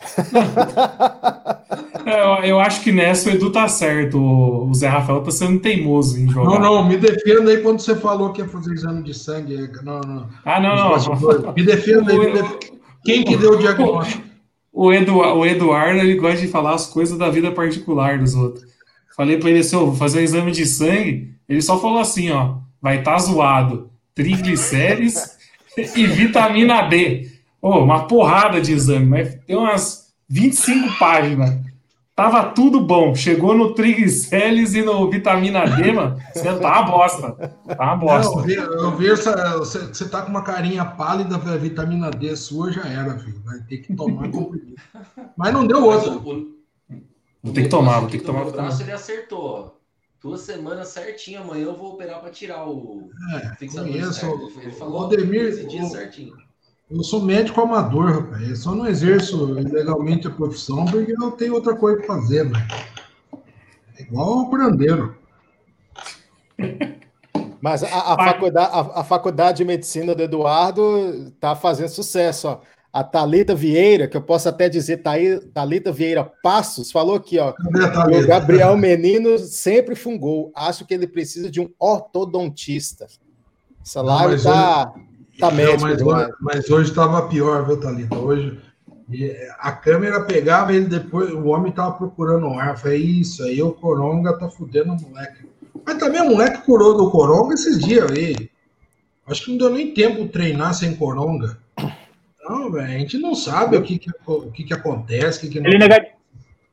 É, eu, eu, acho que nessa o Edu tá certo. O Zé Rafael tá sendo teimoso em jogar. Não, não, me defenda aí quando você falou que ia fazer exame de sangue. Não, não. Ah, não, não. Me defenda aí. Me. Quem que deu o diagnóstico? O, Edu, o Eduardo, ele gosta de falar as coisas da vida particular dos outros. Falei pra ele assim, oh, vou fazer um exame de sangue. Ele só falou assim, ó, vai estar tá zoado. Triglicérides e vitamina D. Oh, uma porrada de exame, mas tem umas 25 páginas. Tava tudo bom. Chegou no triglicérides e no vitamina D, mano. Você tá uma bosta. Tá uma bosta. Não, eu vi, essa, você, você tá com uma carinha pálida, a vitamina D sua já era, filho. Vai ter que tomar comprimido. Mas não deu outro. Vou ter que tomar, vou ter que tomar. O braço ele acertou, Duas semanas certinho, amanhã eu vou operar para tirar o é, fixador. Ele falou Odemir, dias certinho. Eu sou médico amador, rapaz. Eu só não exerço legalmente a profissão porque eu tenho outra coisa para fazer, né? É igual o curandeiro. Mas a, a faculdade, a, a, faculdade de medicina do Eduardo está fazendo sucesso. Ó. A Talita Vieira, que eu posso até dizer, Talita Vieira Passos, falou aqui, ó. O Gabriel Menino sempre fungou. Acho que ele precisa de um ortodontista. Essa live está Tá médico, mas, hoje, mas hoje estava pior, viu, Thalita? Hoje a câmera pegava ele depois, o homem tava procurando o ar. Falei, isso aí, o Coronga tá fudendo o moleque. Mas também o moleque curou do Coronga esses dias aí. Acho que não deu nem tempo treinar sem Coronga. Não, velho, a gente não sabe o que, que, o que, que acontece. O que que ele, negativou,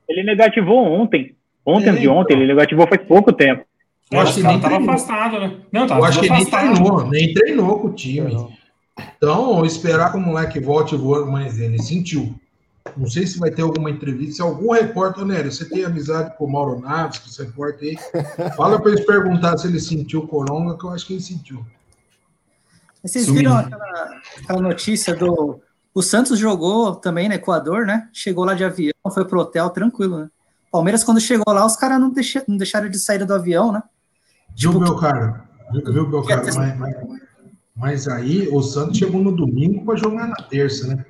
ele negativou ontem. Ontem é, de ontem, então. ele negativou faz pouco tempo. Eu acho que nem tava afastado, né? Não, tava eu acho que afastado. nem treinou, nem treinou com o time. Então, esperar que o moleque volte voando, mas ele sentiu. Não sei se vai ter alguma entrevista, se algum repórter, Nério, você tem amizade com o Mauro Naves, que você repórter aí, fala para eles perguntar se ele sentiu coronga, que eu acho que ele sentiu. Vocês viram aquela, aquela, notícia do. O Santos jogou também no Equador, né? Chegou lá de avião, foi pro hotel tranquilo, né? Palmeiras, quando chegou lá, os caras não, não deixaram de sair do avião, né? Viu, tipo, meu cara? Viu, meu cara? Mas, mas, mas aí o Santos chegou no domingo para jogar na terça, né?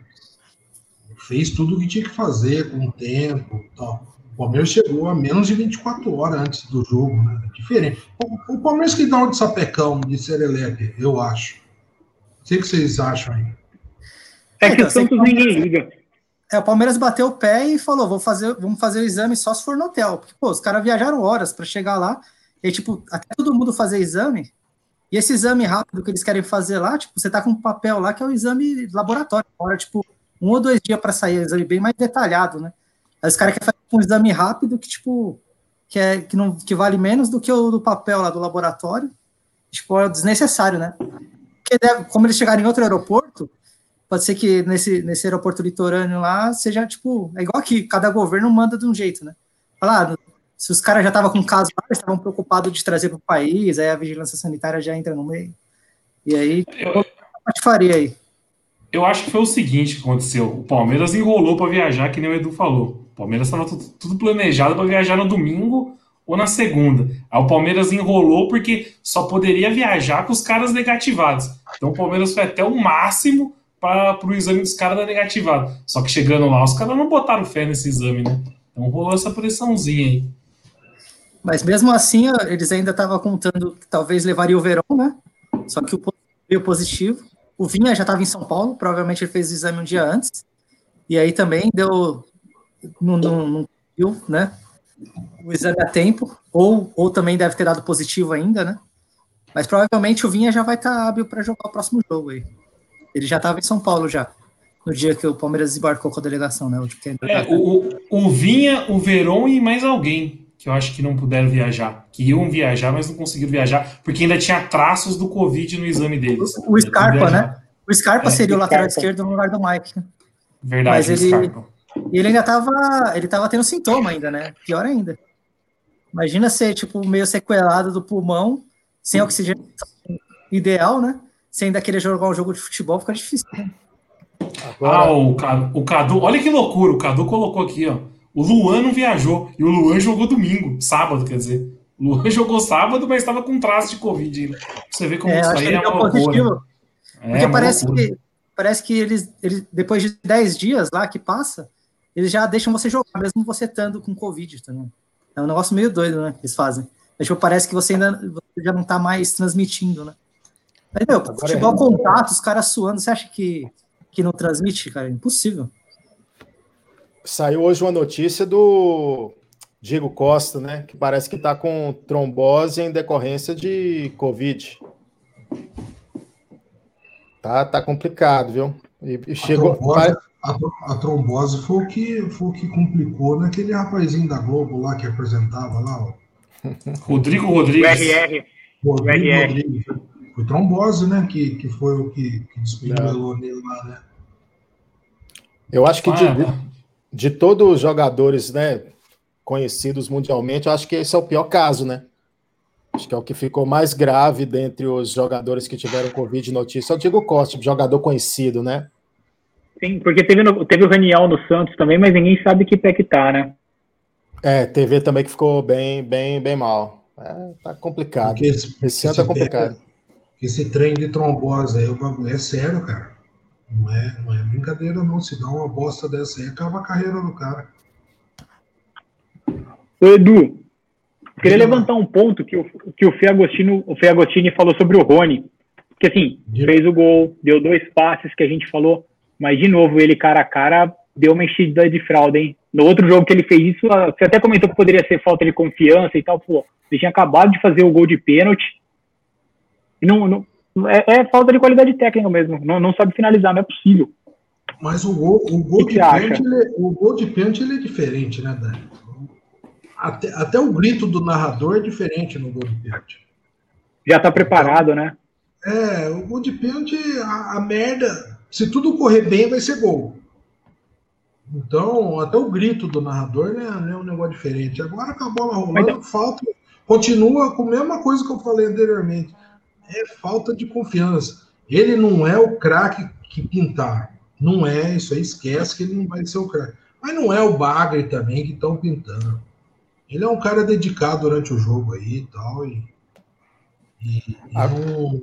Fez tudo o que tinha que fazer com o tempo tal. O Palmeiras chegou a menos de 24 horas antes do jogo, né? Diferente. O, o Palmeiras que dá um de sapecão de Serelepe, eu acho. Não sei o que vocês acham aí. É que o Santos ninguém liga. É, o Palmeiras bateu o pé e falou: vou fazer, vamos fazer o exame só se for no hotel. Porque, pô, os caras viajaram horas para chegar lá. E, tipo, até todo mundo fazer exame. E esse exame rápido que eles querem fazer lá, tipo, você tá com um papel lá que é o exame laboratório. Agora, tipo, um ou dois dias para sair, um exame bem mais detalhado, né? Aí os caras querem fazer um exame rápido que, tipo, que, é, que, não, que vale menos do que o do papel lá do laboratório. Tipo, é desnecessário, né? Porque deve, como eles chegarem em outro aeroporto, pode ser que nesse, nesse aeroporto litorâneo lá seja, tipo, é igual aqui, cada governo manda de um jeito, né? Falar, ah, se os caras já estavam com caso estavam preocupados de trazer para o país, aí a vigilância sanitária já entra no meio. E aí, Eu- o que faria aí? Eu acho que foi o seguinte que aconteceu. O Palmeiras enrolou para viajar, que nem o Edu falou. O Palmeiras estava tudo, tudo planejado para viajar no domingo ou na segunda. Aí o Palmeiras enrolou porque só poderia viajar com os caras negativados. Então o Palmeiras foi até o máximo para o exame dos caras da negativado. Só que chegando lá, os caras não botaram fé nesse exame, né? Então rolou essa pressãozinha aí. Mas mesmo assim, eles ainda estavam contando que talvez levaria o Verão, né? Só que o veio positivo. O Vinha já estava em São Paulo, provavelmente ele fez o exame um dia antes. E aí também deu. Não, não, não viu, né? O exame a tempo. Ou, ou também deve ter dado positivo ainda, né? Mas provavelmente o Vinha já vai estar hábil para jogar o próximo jogo aí. Ele já estava em São Paulo já. No dia que o Palmeiras desembarcou com a delegação, né? O É, tá- o, o, o Vinha, o Veron e mais alguém que eu acho que não puderam viajar. Que iam viajar, mas não conseguiram viajar, porque ainda tinha traços do Covid no exame deles. O Scarpa, né? O Scarpa É, seria o o lateral Scarpa. esquerdo no lugar do Mike. Verdade, Mas o ele- Scarpa. E ele ainda tava, ele tava tendo sintoma ainda, né? Pior ainda. Imagina ser, tipo, meio sequelado do pulmão, sem oxigênio ideal, né? Sem ainda querer jogar um jogo de futebol, fica difícil. né? Ah, Agora, o Cadu, o Cadu, olha que loucura, o Cadu colocou aqui, ó. O Luan não viajou, e o Luan jogou domingo, sábado, quer dizer. O Luan jogou sábado, mas estava com traço de Covid ainda. Você vê como É, isso aí é uma loucura. positivo, É, porque uma parece loucura. que, parece que eles, eles, depois de 10 dias lá que passa, eles já deixam você jogar, mesmo você estando com Covid também. É um negócio meio doido, né? Que eles fazem. Mas, tipo, parece que você ainda você já não tá mais transmitindo, né? Mas, meu, Agora futebol é- contato, os caras suando, você acha que, que não transmite, cara? É impossível. Saiu hoje uma notícia do Diego Costa, né? Que parece que tá com trombose em decorrência de Covid. Tá, tá complicado, viu? E, e A chegou. trombose, a, a trombose foi o, que, foi o que complicou naquele rapazinho da Globo lá que apresentava lá, ó. Rodrigo O Rodrigues. RR. Rodrigo RR. Rodrigues. Foi trombose, né? Que, que foi o que, que despingelou nele lá, né? Eu acho que Ah, de todos os jogadores, né, conhecidos mundialmente, eu acho que esse é o pior caso, né? Acho que é o que ficou mais grave dentre os jogadores que tiveram Covid notícia. Eu digo Costa, jogador conhecido, né? Sim, porque teve, no- teve o Raniel no Santos também, mas ninguém sabe que pé que tá, né? É, TV também que ficou bem, bem, bem mal. É, tá complicado. Porque esse, Esse ano tá complicado. esse trem de trombose aí, o bagulho é sério, cara. Não é, não é brincadeira, não. Se dá uma bosta dessa aí, acaba a carreira do cara. Ô, Edu, queria levantar um ponto que o, que o Fê Agostino, o Fê Agostini falou sobre o Rony. Porque assim, Diga. fez o gol, deu dois passes que a gente falou, mas de novo, ele cara a cara deu uma enchida de fralda, hein? No outro jogo que ele fez isso, você até comentou que poderia ser falta de confiança e tal, pô, ele tinha acabado de fazer o gol de pênalti. E não, não é, é falta de qualidade técnica mesmo, não, não sabe finalizar, não é possível. Mas o gol, o gol, que de, pênalti, ele, o gol de pênalti ele é diferente, né, Dani? Até, até o grito do narrador é diferente no gol de pênalti. Já tá preparado, né? É, o gol de pênalti, a, a merda, se tudo correr bem, vai ser gol. Então, até o grito do narrador né, é um negócio diferente. Agora com a bola rolando, Mas- falta. Continua com a mesma coisa que eu falei anteriormente. É falta de confiança. Ele não é o craque que pintaram. Não é, isso aí esquece que ele não vai ser o craque. Mas não é o Bagre também que estão pintando. Ele é um cara dedicado durante o jogo aí e tal. E, e- e Ah. não,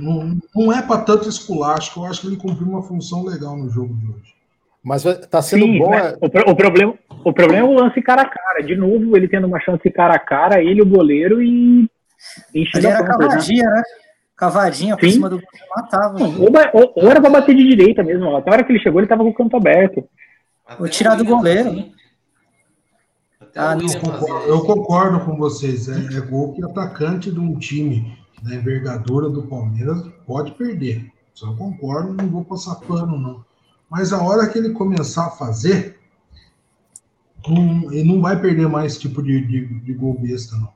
não, não, não é para tanto esculacho, que eu acho que ele cumpriu uma função legal no jogo de hoje. Mas tá sendo Sim, bom. né? é- o, pro- o problema, o problema é o lance cara a cara. De novo, ele tendo uma chance cara a cara, ele, o goleiro, e Ali a era né? cavadinha, né? Cavadinha por Sim. cima do gol, matava. Ou, ba- ou- ou era pra bater de direita mesmo. Até a hora que ele chegou, ele tava com o canto aberto. Até Vou tirar do goleiro, assim, né? Ah, não, Eu concordo, fazia eu concordo com vocês. É, é gol que atacante de um time da envergadura do Palmeiras pode perder. Só concordo, não vou passar pano, não. Mas a hora que ele começar a fazer, não- ele não vai perder mais esse tipo de, de, de gol besta, não.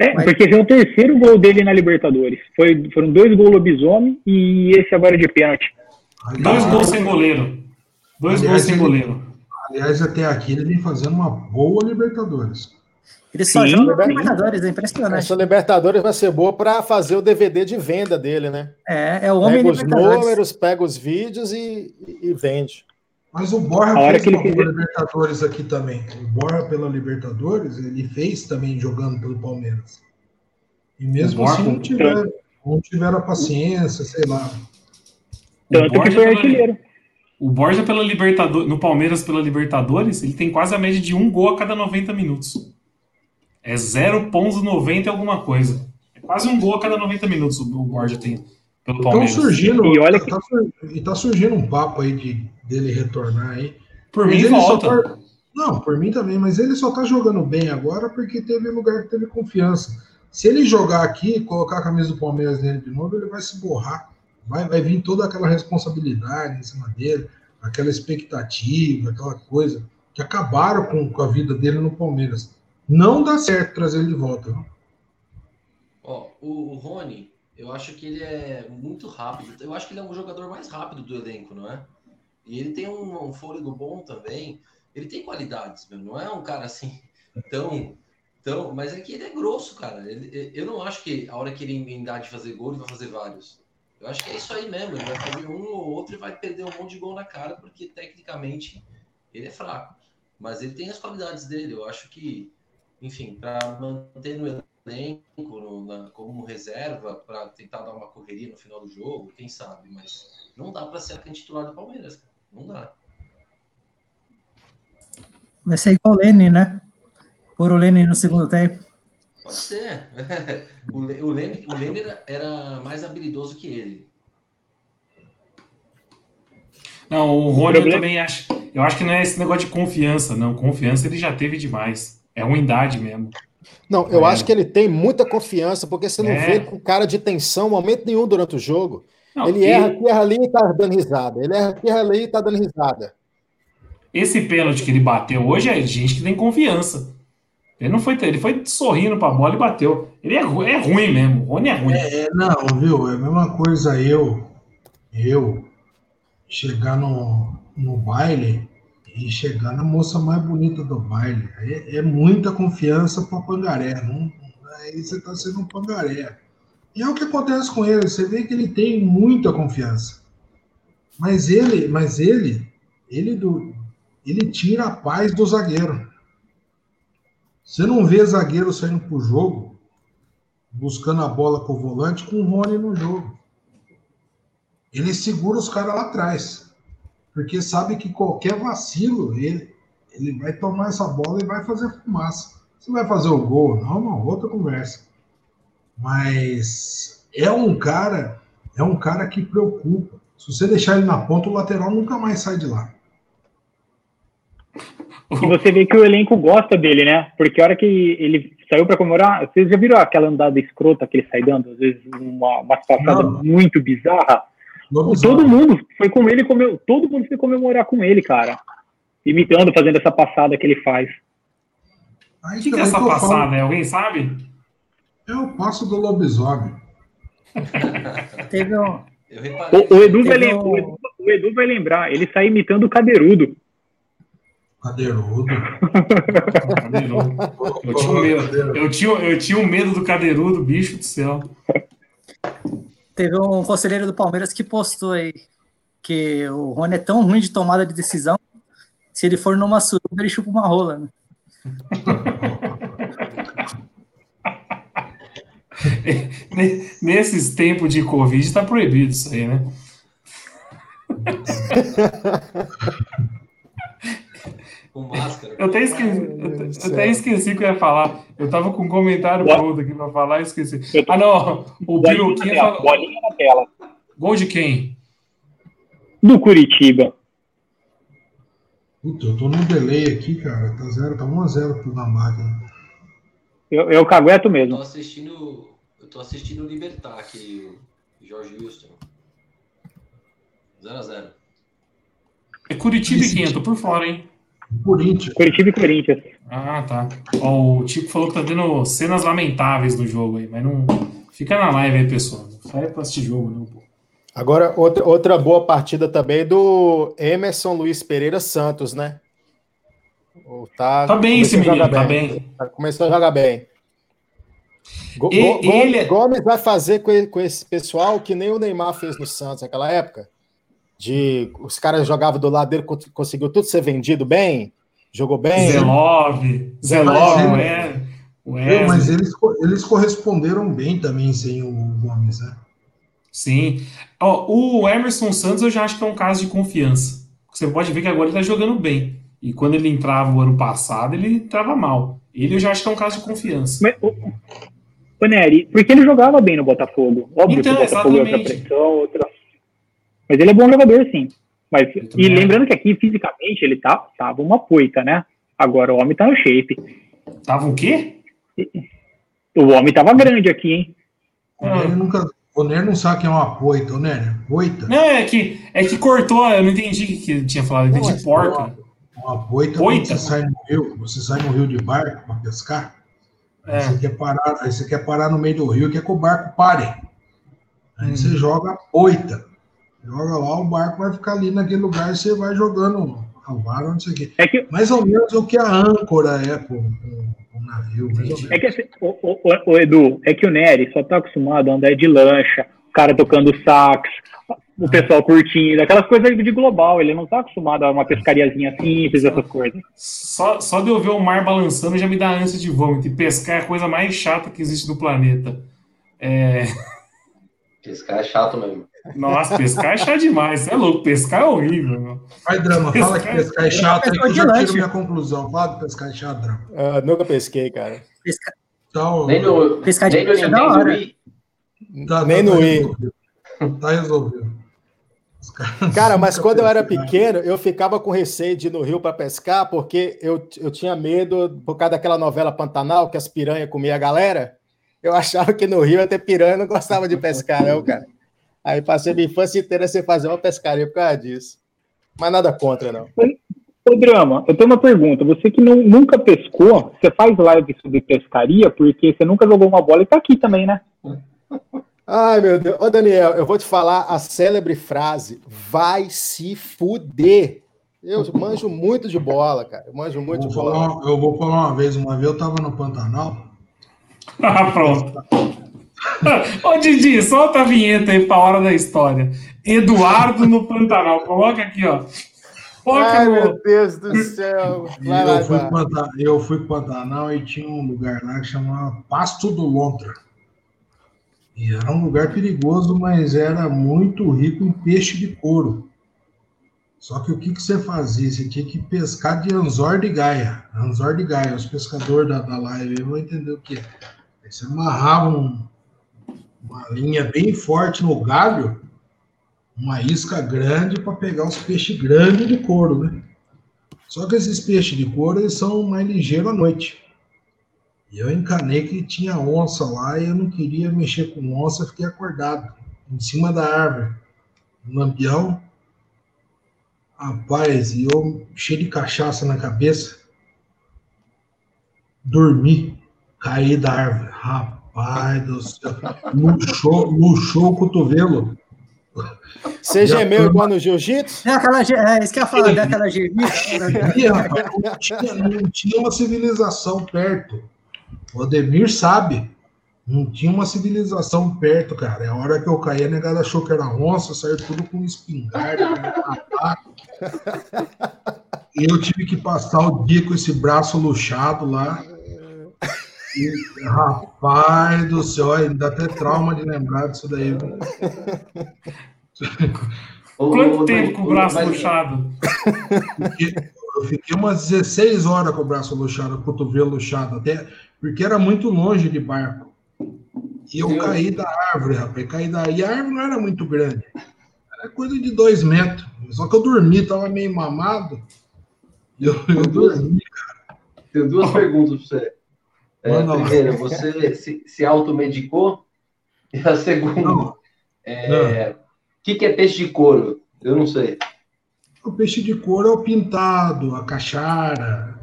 É, Mas- porque foi o terceiro gol dele na Libertadores. Foi, foram dois gols lobisomem e esse agora de pênalti. Dois gols sem goleiro. Dois Aliás, gols sem ele- goleiro. aliás, até aqui ele vem fazendo uma boa Libertadores. Ele só Sim. joga Libertadores, é impressionante. Essa Libertadores vai ser boa para fazer o DVD de venda dele, né? É, é o homem Pega os números, pega os vídeos e, e vende. Mas o Borja A fez que ele fizer- Libertadores aqui também. O Borja pela Libertadores, ele fez também jogando pelo Palmeiras. E mesmo Borja- assim não tiveram, não tiveram a paciência, sei lá. Tanto que foi pela- artilheiro. O Borja pela Libertadores, no Palmeiras pela Libertadores, ele tem quase a média de um gol a cada 90 minutos. É 0,90 e alguma coisa. É quase um gol a cada 90 minutos o o Borja tem pelo Palmeiras. surgindo, E olha que- tá, sur- e tá surgindo um papo aí de, dele retornar aí. Por Mas mim, ele só volta. tá- Não, por mim também, mas ele só tá jogando bem agora porque teve lugar que teve confiança. Se ele jogar aqui, colocar a camisa do Palmeiras nele de novo, ele vai se borrar. Vai, vai vir toda aquela responsabilidade em cima dele, aquela expectativa, aquela coisa que acabaram com, com a vida dele no Palmeiras. Não dá certo trazer ele de volta. Não? Ó, o, o Rony, eu acho que ele é muito rápido. Eu acho que ele é um jogador mais rápido do elenco, não é? E ele tem um, um fôlego bom também. Ele tem qualidades, meu. Não é um cara assim tão. tão mas é que ele é grosso, cara. Ele- eu não acho que a hora que ele emendar de fazer gol, ele vai fazer vários. Eu acho que é isso aí mesmo. Ele vai fazer um ou outro e vai perder um monte de gol na cara, porque tecnicamente ele é fraco. Mas ele tem as qualidades dele. Eu acho que, enfim, para manter no elenco no- na- como reserva para tentar dar uma correria no final do jogo, quem sabe, mas não dá para ser quem titular do Palmeiras, cara. Não dá. Vai ser igual o Lenin, né? Por o Lenin no segundo tempo. Pode ser. o Le- o Leme, o Leme era, era mais habilidoso que ele. Não, o Rony eu também acho. Eu acho que não é esse negócio de confiança, não. Confiança ele já teve demais. É ruindade mesmo. Não, eu É. acho que ele tem muita confiança, porque você não É. vê ele com cara de tensão momento nenhum durante o jogo. Não, ele e- erra aqui, erra ali e tá dando risada. Ele erra aqui, erra ali e tá dando risada. Esse pênalti que ele bateu hoje é gente que tem confiança. Ele não foi, ele foi sorrindo pra bola e bateu. Ele é, é ruim mesmo. O Rony é ruim. É, não, viu? É a mesma coisa eu, eu chegar no, no baile e chegar na moça mais bonita do baile. É, é muita confiança para pangaré. Não, aí você está sendo um pangaré. E é o que acontece com ele. Você vê que ele tem muita confiança. Mas ele, mas ele, ele do, ele tira a paz do zagueiro. Você não vê zagueiro saindo pro jogo buscando a bola com o volante com o Rony no jogo. Ele segura os caras lá atrás. Porque sabe que qualquer vacilo, ele, ele vai tomar essa bola e vai fazer fumaça. Se vai fazer o gol, não, não, outra conversa. Mas é um cara, é um cara que preocupa. Se você deixar ele na ponta, o lateral nunca mais sai de lá. E você vê que o elenco gosta dele, né? Porque a hora que ele saiu pra comemorar, vocês já viram aquela andada escrota que ele sai dando? Às vezes uma, uma passada muito bizarra. Todo mundo foi com ele, comeu, todo mundo foi comemorar com ele, cara. Imitando, fazendo essa passada que ele faz. Aí O que, que é essa passada? É? Alguém sabe? É o passo do lobisomem. Teve um, reparei. O, o Edu vai Teve lem- um- o Edu- o Edu vai lembrar, ele sai imitando o Cadeirudo. Cadeirudo. Cadeirudo. Eu tinha, um medo, eu, tinha, eu tinha um medo do cadeirudo, bicho do céu. Teve um conselheiro do Palmeiras que postou aí que o Rony é tão ruim de tomada de decisão, se ele for numa suruba, ele chupa uma rola, né? Ne- Nesses tempos de Covid tá proibido isso aí, né? Com máscara. Eu até, esqueci, eu, eu até esqueci o que eu ia falar. Eu tava com um comentário Boa. pronto aqui pra falar e esqueci. Eu tô- Ah, não. O tela, falou. bolinha na tela. Gol de quem? Do Curitiba. Puta, eu tô no delay aqui, cara. Tá 0, tá 1x0 pro Gambá. Eu, eu cagueto Eu mesmo. tô assistindo. Eu tô assistindo o Libertar aqui, o Jorge Houston. 0x0. É Curitiba e? Eu tô por fora, hein? Corinthians. Curitiba e Corinthians. Ah, tá. Ó, o Tico falou que tá tendo cenas lamentáveis do jogo aí, mas não. Fica na live aí, pessoal. Não sai pra assistir jogo, não, pô. Agora, outra, outra boa partida também do Emerson Luiz Pereira Santos, né? O- Tá, Tá bem esse menino, tá bem. Tá- Começou a jogar bem. Go- E- ele- é- Gomes vai fazer com com esse pessoal que nem o Neymar fez no Santos naquela época. De os caras jogavam do lado dele, con- conseguiu tudo ser vendido bem, jogou bem. Zelov, Zelov, Mas o ele- É- o Viu? Mas eles, eles corresponderam bem também sem o Gomes, né? Sim. Ó, o Emerson Santos eu já acho que é um caso de confiança. Você pode ver que agora ele tá jogando bem. E quando ele entrava o ano passado, ele entrava mal. Ele eu já acho que é um caso de confiança. Mas, ô, ô, Nery, porque ele jogava bem no Botafogo. Óbvio Então, que o Botafogo é outra exatamente. pressão, outra. Mas ele é bom jogador, sim. Mas, e lembrando que aqui, fisicamente, ele tá, tava uma poita, né? Agora o homem tá no shape. Tava o quê? O homem tava grande aqui, hein? O Ah. Nery nunca. O Nery não sabe quem é uma poita, o Nery. Poita? Não, é que, é que cortou, eu não entendi o que que ele tinha falado, eu entendi porca. Uma poita, Poita? quando você sai no rio, você sai no rio de barco para pescar, aí, É. você quer parar, aí você quer parar no meio do rio quer que o barco pare. Aí Hum. você joga a poita. Joga lá, o barco vai ficar ali naquele lugar e você vai jogando a vara, não sei o quê. É que, Mais ou menos o que a âncora é pro, pro navio. Mais ou Entendi. menos. é que assim, o, o- o- o Edu, é que o Nery só tá acostumado a andar de lancha, o cara tocando sax, o pessoal curtindo, aquelas coisas de global. Ele não tá acostumado a uma pescariazinha simples, essas coisas. Só, só de eu ver o mar balançando já me dá ânsia de vômito. E pescar é a coisa mais chata que existe no planeta. É... Esse cara é chato mesmo. Nossa, pescar é chato demais. Você é louco, pescar é horrível. Meu. Vai, Drama, fala que pescar é chato, aí que eu já tiro minha conclusão. Fala que pescar é chato, Drama. Ah, nunca pesquei, cara. Pesca- Então, Nem no, Pescar de nem no é da hora. Tá- Nem tá no I. resolvido. Tá resolvido. Cara, mas quando eu era pequeno, eu ficava com receio de ir no rio para pescar, porque eu, eu tinha medo, por causa daquela novela Pantanal, que as piranhas comiam a galera. Eu achava que no rio ia ter piranha, eu não gostava de pescar, não, cara. Aí passei minha infância inteira sem fazer uma pescaria por causa disso. Mas nada contra, não. Ô, Drama, eu tenho uma pergunta. Você que não- nunca pescou, você faz live sobre pescaria porque você nunca jogou uma bola e tá aqui também, né? Ai, meu Deus. Ô, Daniel, eu vou te falar a célebre frase: vai se fuder. Eu manjo muito de bola, cara. Eu manjo muito Eu de vou, bola. falar, eu vou falar uma vez, uma vez eu tava no Pantanal, Ah, pronto. Ô, Didi, solta a vinheta aí pra hora da história. Eduardo no Pantanal. Coloca aqui, ó. Coloca Ai, no... meu Deus do céu. Vai eu, fui Pantanal, eu fui pro Pantanal e tinha um lugar lá que chamava Pasto do Lontra. E era um lugar perigoso, mas era muito rico em peixe de couro. Só que o que, que você fazia? Você tinha que pescar de anzor de gaia. Anzor de gaia. Os pescadores da, da live vão entender o que é. Aí você amarrava um- uma linha bem forte no galho, uma isca grande para pegar os peixes grandes de couro, né? Só que esses peixes de couro eles são mais ligeiros à noite. E eu encanei que tinha onça lá e eu não queria mexer com onça, fiquei acordado em cima da árvore, no lampião. Rapaz, e eu cheio de cachaça na cabeça, dormi, caí da árvore. Rapaz do céu, luxou, luxou o cotovelo. Você Já gemeu foi igual no jiu-jitsu? É aquela, é isso que eu ia falar, daquela germita. Ih, rapaz, não, tinha, não tinha uma civilização perto. O Ademir sabe. Não tinha uma civilização perto, cara. É a hora que eu caí, a negada achou que era onça, saiu tudo com espingarda, com ataque. E eu tive que passar o dia com esse braço luxado lá. E, rapaz do céu, dá até trauma de lembrar disso daí. Quanto ô, tempo com o braço mas-? Fiquei- Eu fiquei umas 16 horas com o braço luxado, cotovelo luxado, até porque era muito longe de barco. E eu Sim. caí da árvore, rapaz. Caí da... E a árvore não era muito grande. Era coisa de dois metros. Só que eu dormi, tava meio mamado. Eu, eu dormi. Tenho duas perguntas para você. É, Manda lá. primeira, você se, se automedicou? E a segunda, Não. é, o que, que é peixe de couro? Eu não sei. O peixe de couro é o pintado, a caixara.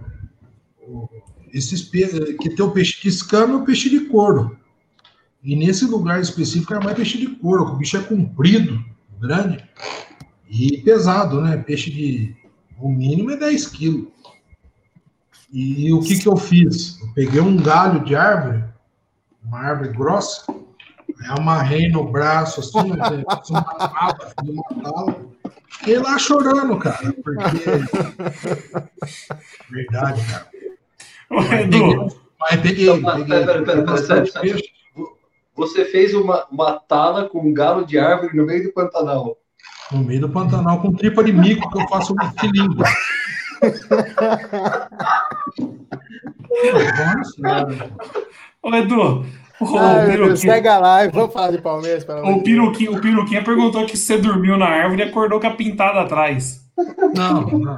o- Esses que tem o peixe de escama é o peixe de couro. E nesse lugar específico é mais peixe de couro, o bicho é comprido, grande e pesado, né? Peixe de. O mínimo é 10 quilos. E o que, que eu fiz? Eu peguei um galho de árvore, uma árvore grossa, amarrei no braço assim, né, uma tala, uma tala, Fiquei lá chorando, cara, porque. Verdade, cara. Mas peguei, Então, mas peguei. pera, pera, pera, bastante pera, pera. peixe. Você fez uma, uma tala com um galo de árvore no meio do Pantanal. No meio do Pantanal com tripa de mico que eu faço um estilingue. Ô, Edu, o, Ai, meu Deus, Piroquinha, segue a live, vamos falar de Palmeiras. O. Piroquinha, o Piroquinha perguntou que você dormiu na árvore e acordou com a pintada atrás. Não, não.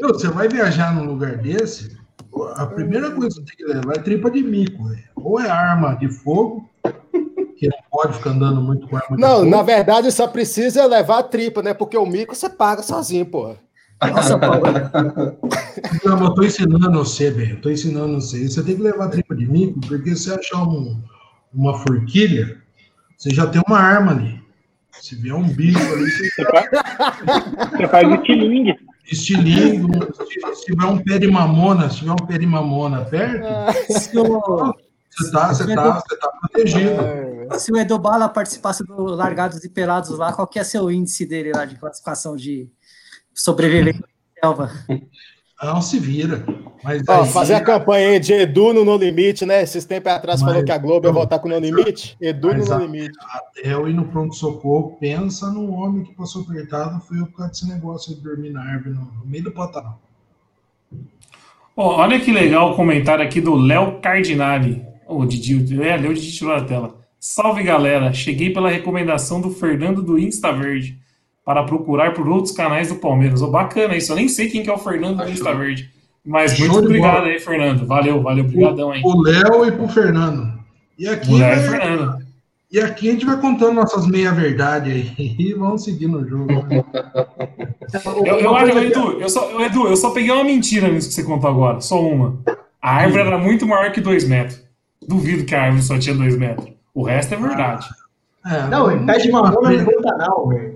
Meu, Você vai viajar num lugar desse, a primeira coisa que você tem que levar é tripa de mico. Ou é arma de fogo, que não pode ficar andando muito com arma de Não, fogo. na verdade só precisa levar a tripa, né? Porque o mico você paga sozinho, porra. Nossa, Paulo, Não, eu tô ensinando você, velho. Eu tô ensinando você. Você tem que levar tripa de mico, porque se achar um- uma forquilha, você já tem uma arma ali. Se vier um bicho ali, você Você faz, você faz estilingue. estilingue. Se tiver um pé de mamona, se tiver um pé de mamona perto, o, você tá, você tá, você tá protegido. se o Edu Bala participasse do Largados e Pelados lá, qual que é seu índice dele lá de classificação de sobrevivência na selva? Não se vira. Mas Ó, aí- fazer a campanha aí de Edu no No Limite, né? Esses tempos atrás Mas- falou que a Globo ia voltar com o No Limite. Edu no No a- Limite. Até eu ir no pronto-socorro, pensa no homem que passou apertado, foi eu por causa desse negócio de dormir na árvore no, no meio do Pantanal. Ó, olha que legal o comentário aqui do Léo Cardinali. Ô, Didi, é, Léo Didi tirou da tela. Salve galera, cheguei pela recomendação do Fernando do Insta Verde para procurar por outros canais do Palmeiras. Ô, bacana isso, eu nem sei quem que é o Fernando do Insta Verde. Mas Show muito obrigado bola. aí, Fernando. Valeu, valeu, obrigadão aí. O Léo e pro Fernando. E aqui, O Léo e Fernando. e aqui a gente vai contando nossas meia-verdade aí e vamos seguir no jogo. né? Eu, eu acho, Edu, eu só, Edu, eu só peguei uma mentira nisso que você contou agora, só uma. A árvore era muito maior que dois metros. Duvido que a árvore só tinha dois metros. O resto é verdade. É, Não, ele pede mamona no Pantanal, velho.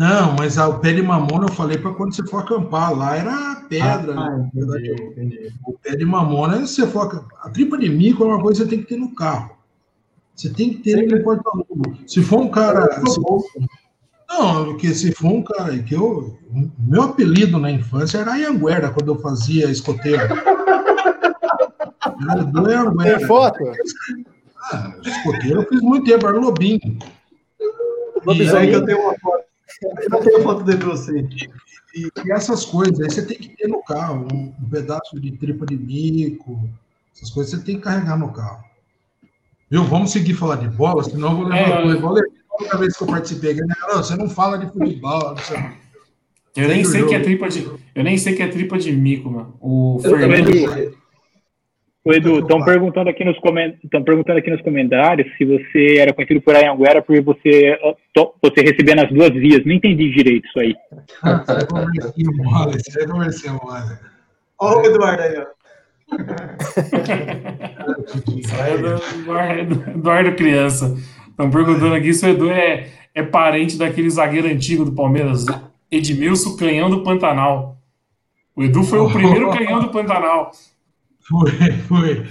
Não, mas a- o pé de mamona eu falei para quando você for acampar. Lá era pedra. Ah, né? entendi, entendi. O pé de mamona, se você for acampar. A tripa de mico é uma coisa que você tem que ter no carro. Você tem que ter no porta-luva. Se for um cara. se- Não, porque se for um cara que eu. o Meu apelido na infância era Anhanguera, quando eu fazia escoteiro. Era do Tem Anhanguera. foto? Ah, escoteiro eu fiz muito tempo, era Lobinho. E aí que eu tenho uma foto. Eu tenho foto dele pra você. E, e essas coisas, aí você tem que ter no carro, um, um pedaço de tripa de mico, essas coisas você tem que carregar no carro. Viu? Vamos seguir falar de bola, senão eu vou levar É. coisa. Igual a outra vez que eu participei, né? Não, você não fala de futebol. Não sei. Eu nem sei que é tripa de. Eu nem sei que é tripa de mico, mano. O Eu Fernando. não Ô, Edu, estão perguntando aqui nos perguntando aqui nos comentários se você era conhecido por Anhanguera porque você você recebia nas duas vias. Não entendi direito isso aí. Isso é conversinha mole, isso é mole. Olha o Eduardo aí, ó. É do Eduardo, Eduardo Criança. Estão perguntando aqui se o Edu é, é parente daquele zagueiro antigo do Palmeiras, Edmilson Canhão do Pantanal. O Edu foi o primeiro canhão do Pantanal. Foi, foi.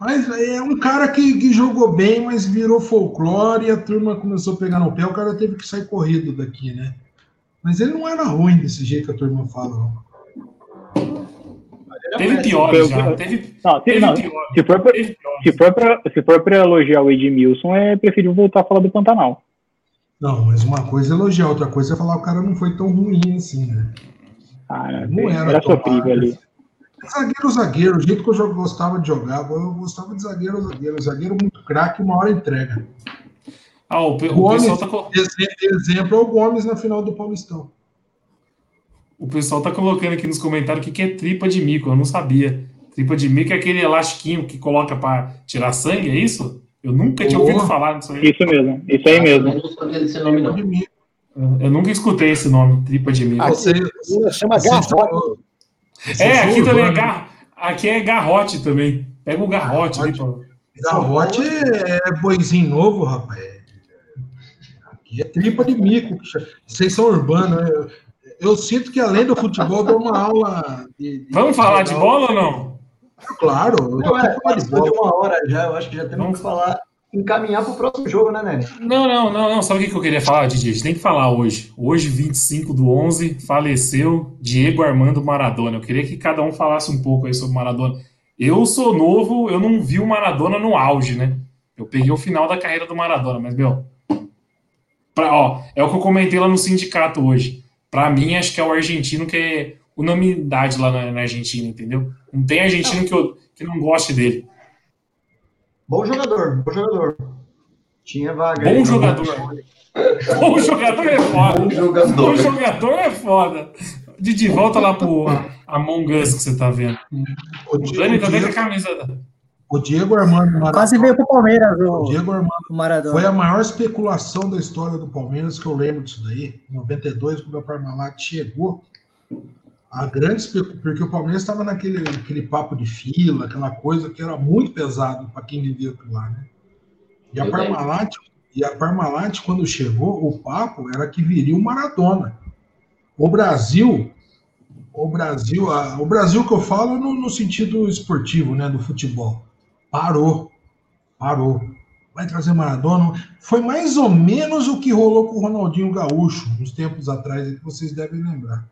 Mas é um cara que, que jogou bem, mas virou folclore e a turma começou a pegar no pé. O cara teve que sair corrido daqui, né? Mas ele não era ruim desse jeito que a turma fala. não. Teve piores já. Teve, Não, se, teve não, piores. se for pra, Teve se for pra, se for pra elogiar o Edmilson, é preferível voltar a falar do Pantanal. Não, mas uma coisa é elogiar, outra coisa é falar que o cara não foi tão ruim assim, né? Ah, Não era, era tão sofrível ali. Zagueiro, zagueiro, o jeito que eu gostava de jogar, eu gostava de zagueiro, zagueiro. Zagueiro muito craque, uma hora entrega. Ah, o, o Gomes, pessoal tá. exemplo é o Gomes na final do Paulistão. O pessoal tá colocando aqui nos comentários o que, que é tripa de mico, eu não sabia. Tripa de mico é aquele elastiquinho que coloca para tirar sangue, é isso? Eu nunca tinha ouvido falar disso aí. Isso mesmo, isso aí mesmo. Eu não nome, não. Eu nunca escutei esse nome, tripa de mico. Ah, Você, Chama você garrote. Você É, aqui falou, também é né? gar... aqui é garrote também. Pega o garrote ali, pô. Garrote é boizinho novo, rapaz. Aqui é tripa de mico. Vocês são urbanos. né? Eu, eu sinto que além do futebol, dou uma aula. De, de- Vamos falar de bola ou não? Claro, eu Não, é, de uma hora já, eu acho que já temos Vamos. que falar, encaminhar pro próximo jogo, né, Nene? Não, não, não, não. Sabe o que eu queria falar, Didi? A gente tem que falar hoje. Hoje, 25 do 11, faleceu Diego Armando Maradona. Eu queria que cada um falasse um pouco aí sobre Maradona. Eu sou novo, eu não vi o Maradona no auge, né? Eu peguei o final da carreira do Maradona, mas, meu. Pra, ó, é o que eu comentei lá no sindicato hoje. Pra mim, acho que é o argentino que é unanimidade lá na, na Argentina, entendeu? Não tem argentino que, eu, que não goste dele. Bom jogador, bom jogador. Tinha vaga. Bom aí, jogador. Bom jogador é foda. Bom Bom jogador. jogador é foda. Didi, volta lá pro Among Us que você tá vendo. O Dani o também com a Diego, camisa. o Diego Armando Maradona. Quase veio pro Palmeiras, O o, Diego Armando Maradona. foi a maior especulação da história do Palmeiras que eu lembro disso daí. Em 92, quando o Parmalat chegou, a grande porque o Palmeiras estava naquele aquele papo de fila, aquela coisa que era muito pesado para quem vivia por lá, né? E a. Parmalat, e a Parmalat, quando chegou, o papo era que viria o Maradona. O Brasil, o Brasil, a- o Brasil que eu falo no, no sentido esportivo, né, do futebol, parou, parou. Vai trazer Maradona. Foi mais ou menos o que rolou com o Ronaldinho Gaúcho, uns tempos atrás, aí que vocês devem lembrar.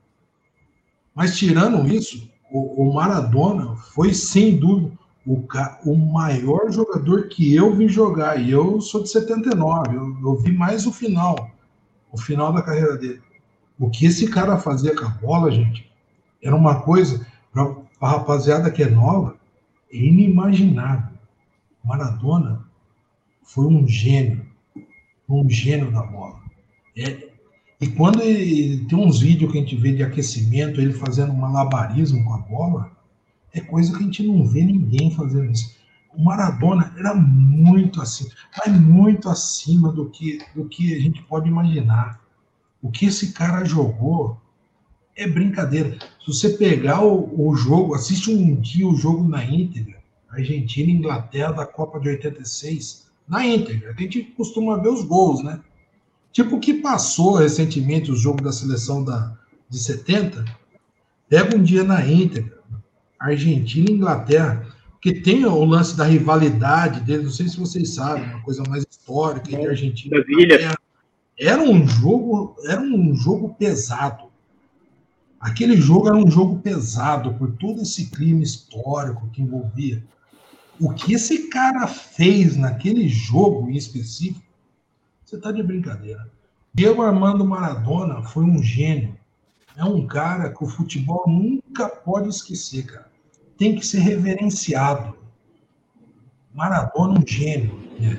Mas tirando isso, o, o Maradona foi sem dúvida o, o maior jogador que eu vi jogar. E eu sou de 79, eu, eu vi mais o final, o final da carreira dele. O que esse cara fazia com a bola, gente, era uma coisa, para a rapaziada que é nova, é inimaginável. Maradona foi um gênio, um gênio da bola. É, e quando ele tem uns vídeos que a gente vê de aquecimento, ele fazendo malabarismo com a bola, é coisa que a gente não vê ninguém fazendo isso. O Maradona era muito acima, mas muito acima do que, do que a gente pode imaginar. O que esse cara jogou é brincadeira. Se você pegar o, o jogo, assiste um dia o jogo na íntegra, Argentina e Inglaterra da Copa de 86, na íntegra. A gente costuma ver os gols, né? Tipo o que passou recentemente o jogo da seleção da, de 70, pega um dia na íntegra, Argentina e Inglaterra, porque tem o lance da rivalidade deles, não sei se vocês sabem, uma coisa mais histórica entre Argentina Das e. Inglaterra. Era um jogo, era um jogo pesado. Aquele jogo era um jogo pesado por todo esse clima histórico que envolvia. O que esse cara fez naquele jogo em específico, você tá de brincadeira. Diego Armando Maradona foi um gênio. É um cara que o futebol nunca pode esquecer, cara. Tem que ser reverenciado. Maradona, um gênio. né?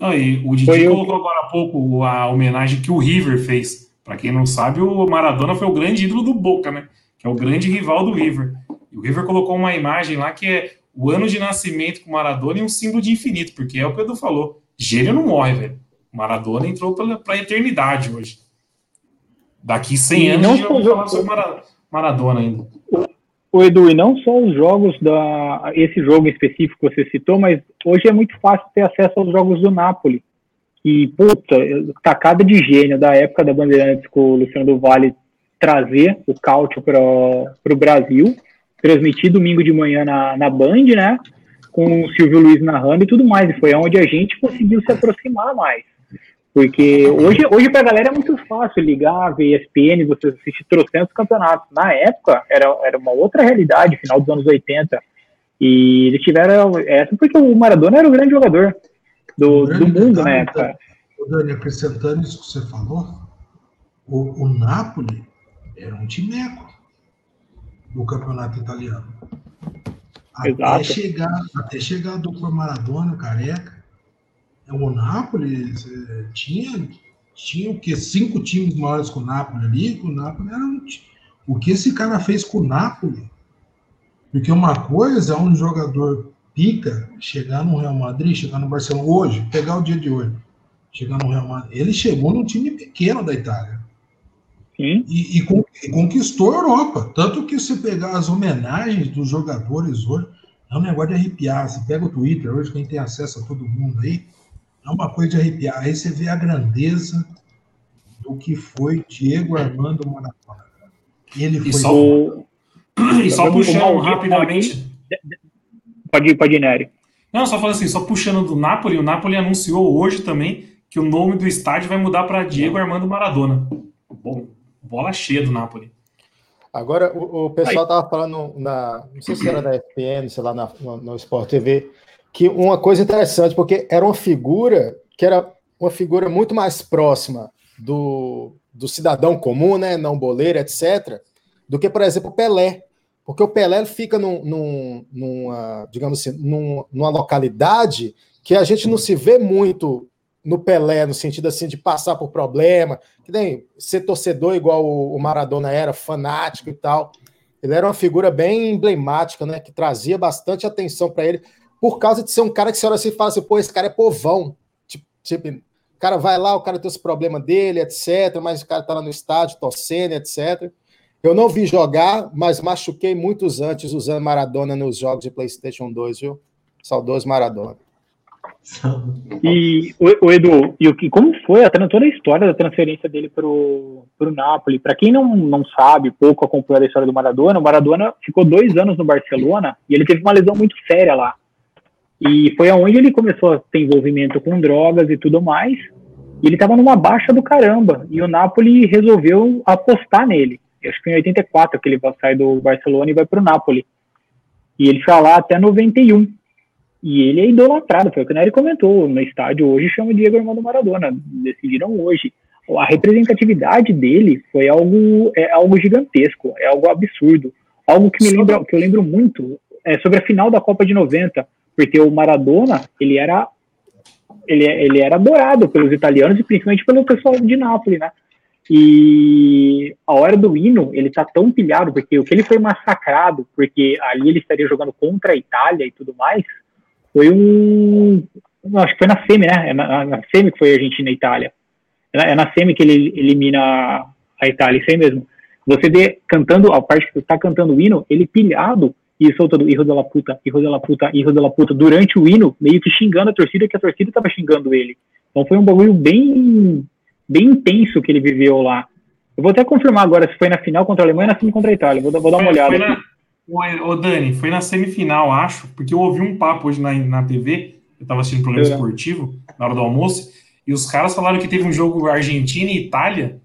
Aí, o Didi Foi o- colocou agora há pouco a homenagem que o River fez. Pra quem não sabe, o Maradona foi o grande ídolo do Boca, né? Que é o grande rival do River. E o River colocou uma imagem lá que é o ano de nascimento com o Maradona e um símbolo de infinito, porque é o que o Edu falou. Gênio não morre, velho. Maradona entrou pra, pra eternidade hoje. Daqui 100 E anos a gente vai falar sobre Mara- Maradona ainda. O Edu, e não só os jogos da. Esse jogo específico que você citou, mas hoje é muito fácil ter acesso aos jogos do Napoli. E, puta, tacada de gênio da época da Bandeirantes com o Luciano do Vale trazer o Cáutio para o Brasil, transmitir domingo de manhã na, na Band, né? Com o Silvio Luiz narrando e tudo mais. E foi onde a gente conseguiu se aproximar mais. Porque hoje, hoje pra galera é muito fácil ligar, ver ESPN, você assistir trocentos campeonatos. Na época, era, era uma outra realidade, final dos anos 80. E eles tiveram essa porque o Maradona era o grande jogador do, grande do mundo na época. Dani, acrescentando isso que você falou, o, o Napoli era um timeco do campeonato italiano. Até chegar, até chegar a dupla Maradona, careca, o Napoli eh, tinha tinha o que? Cinco times maiores com o Napoli ali, o Napoli era um, O que esse cara fez com o Napoli? Porque uma coisa é um jogador pica chegar no Real Madrid, chegar no Barcelona hoje, pegar o dia de hoje, chegar no Real Madrid. Ele chegou num time pequeno da Itália. Sim. E, e, conquistou a Europa. Tanto que se pegar as homenagens dos jogadores hoje, é um negócio de arrepiar. Você pega o Twitter hoje, quem tem acesso a todo mundo aí, é uma coisa de arrepiar. Aí você vê a grandeza do que foi Diego Armando Maradona. Ele foi. E só, o... e só puxando rapidamente. Pode ir, pode ir, Nery. Não, só falando assim, só puxando do Napoli, o Napoli anunciou hoje também que o nome do estádio vai mudar para Diego Armando Maradona. Bom, bola cheia do Napoli. Agora, o, o pessoal estava falando na. Não sei se era da FPN, sei lá, na, no, no Sport TV, que uma coisa interessante, porque era uma figura que era uma figura muito mais próxima do, do cidadão comum, né, não boleiro, etc., do que, por exemplo, o Pelé. Porque o Pelé fica num, num, numa, digamos assim, num, numa localidade que a gente não se vê muito no Pelé, no sentido assim de passar por problema, que nem ser torcedor igual o Maradona era, fanático e tal. Ele era uma figura bem emblemática, né? Que trazia bastante atenção para ele, por causa de ser um cara que você olha assim e fala assim, pô, esse cara é povão. Tipo, tipo, o cara vai lá, o cara tem os problemas dele, etc. Mas o cara tá lá no estádio, torcendo, etc. Eu não vi jogar, mas machuquei muitos antes usando Maradona nos jogos de PlayStation 2, viu? Saudoso Maradona. E o, o Edu, e o que, como foi a, toda a história da transferência dele para o Napoli? Para quem não, não sabe, pouco acompanhou a história do Maradona, o Maradona ficou dois anos no Barcelona e ele teve uma lesão muito séria lá. E foi aonde ele começou a ter envolvimento com drogas e tudo mais. E ele estava numa baixa do caramba. E o Napoli resolveu apostar nele. Acho que em 84 que ele sair do Barcelona e vai para o Napoli. E ele foi lá até 91. E ele é idolatrado, foi o que o Nery comentou. No estádio hoje chama Diego Armando Maradona. Decidiram hoje. A representatividade dele foi algo, é algo gigantesco, é algo absurdo. Algo que me lembra, que eu lembro muito, é sobre a final da Copa de 90, porque o Maradona, ele era ele, ele era adorado pelos italianos e principalmente pelo pessoal de Nápoles, né? E a hora do hino, ele tá tão pilhado, porque o que ele foi massacrado, porque ali ele estaria jogando contra a Itália e tudo mais, foi um. Acho que foi na SEMI, né? É na, na SEMI que foi Argentina e Itália. É na, é na SEMI que ele elimina a Itália, isso aí mesmo. Você vê cantando, a parte que está cantando o hino, ele pilhado e soltando Hijo de la puta, Hijo de la puta, Hijo de la puta, durante o hino, meio que xingando a torcida, que a torcida estava xingando ele. Então foi um bagulho bem, bem intenso que ele viveu lá. Eu vou até confirmar agora se foi na final contra a Alemanha ou na final contra a Itália. Vou, vou dar uma olhada. Foi na, Ô, Dani, foi na semifinal, acho, porque eu ouvi um papo hoje na, na TV, eu estava assistindo um programa é. esportivo, na hora do almoço, e os caras falaram que teve um jogo Argentina e Itália,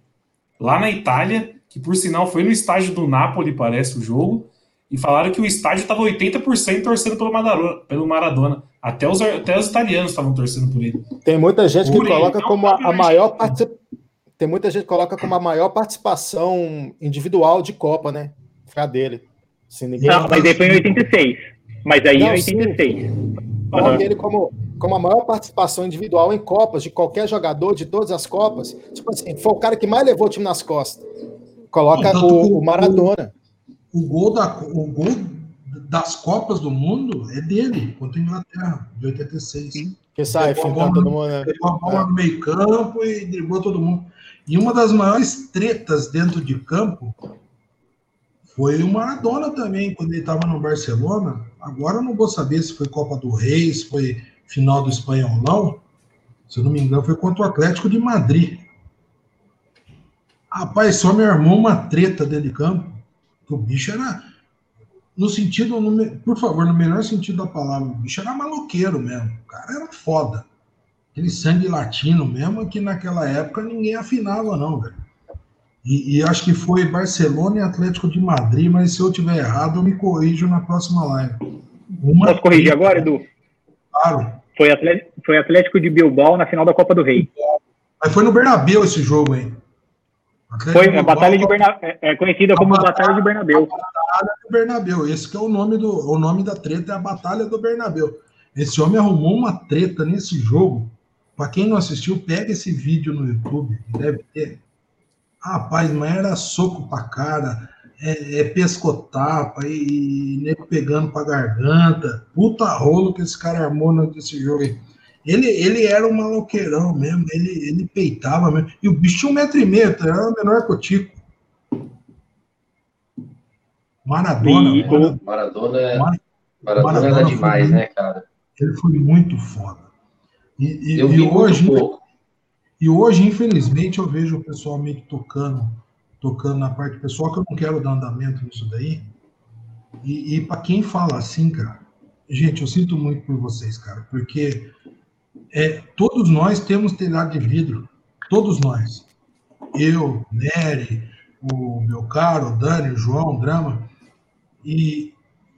lá na Itália, que por sinal foi no estádio do Napoli, parece o jogo, e falaram que o estádio estava 80% torcendo pelo Maradona, pelo Maradona. Até os, até os italianos estavam torcendo por ele. Tem muita gente por que coloca ele, como a, a maior participação. Tem muita gente que coloca como a maior participação individual de Copa, né? Foi a dele. Se ninguém não, mas aí foi em 86. Mas aí não, em 86. Coloca uhum. ele como, como a maior participação individual em Copas de qualquer jogador de todas as Copas. Tipo assim, foi o cara que mais levou o time nas costas. Coloca não, o, o, Maradona. O, o, gol da, o gol das Copas do Mundo é dele, contra a Inglaterra, de 86. Sim. Que sai, ficando todo mundo. Né? Pegou a bola é. no meio campo e driblou todo mundo. E uma das maiores tretas dentro de campo foi o Maradona também, quando ele estava no Barcelona. Agora eu não vou saber se foi Copa do Rei, se foi final do Espanholão. Se eu não me engano, foi contra o Atlético de Madrid. Rapaz, só me armou uma treta dentro de campo. O bicho era. No sentido, no, por favor, no melhor sentido da palavra, o bicho era maloqueiro mesmo. O cara era foda. Aquele sangue latino mesmo, que naquela época ninguém afinava, não, velho. E, e, acho que foi Barcelona e Atlético de Madrid, mas se eu tiver errado, eu me corrijo na próxima live. Uma Posso corrigir agora, Edu? Claro. Foi Atlético, foi Atlético de Bilbao na final da Copa do Rei. Mas foi no Bernabéu esse jogo, hein? Atlético foi a Batalha de Bernabéu, é, é conhecida como Batalha, Batalha de Bernabéu. Batalha do Bernabéu. Esse que é o nome do o nome da treta é a Batalha do Bernabéu. Esse homem arrumou uma treta nesse jogo Para quem não assistiu, pega esse vídeo no YouTube, deve ter. Rapaz, mas era soco pra cara, é, é pescotapa e, e nego pegando pra garganta. Puta rolo que esse cara armou nesse jogo aí. Ele, ele era um maloqueirão mesmo, ele, ele peitava mesmo. E o bicho tinha um metro e meio, era menor que o Tico. Maradona, E- Maradona, Maradona, é- Mar- Maradona Maradona era demais, muito- né, cara? ele foi muito foda. E, e- Eu e vi hoje, muito pouco. E hoje, infelizmente, eu vejo o pessoal meio que tocando, tocando na parte pessoal, que eu não quero dar andamento nisso daí. E, e para quem fala assim, cara, gente, eu sinto muito por vocês, cara, porque é, todos nós temos telhado de vidro, todos nós. Eu, Nery, o meu caro, o Dani, o João, o Drama. E,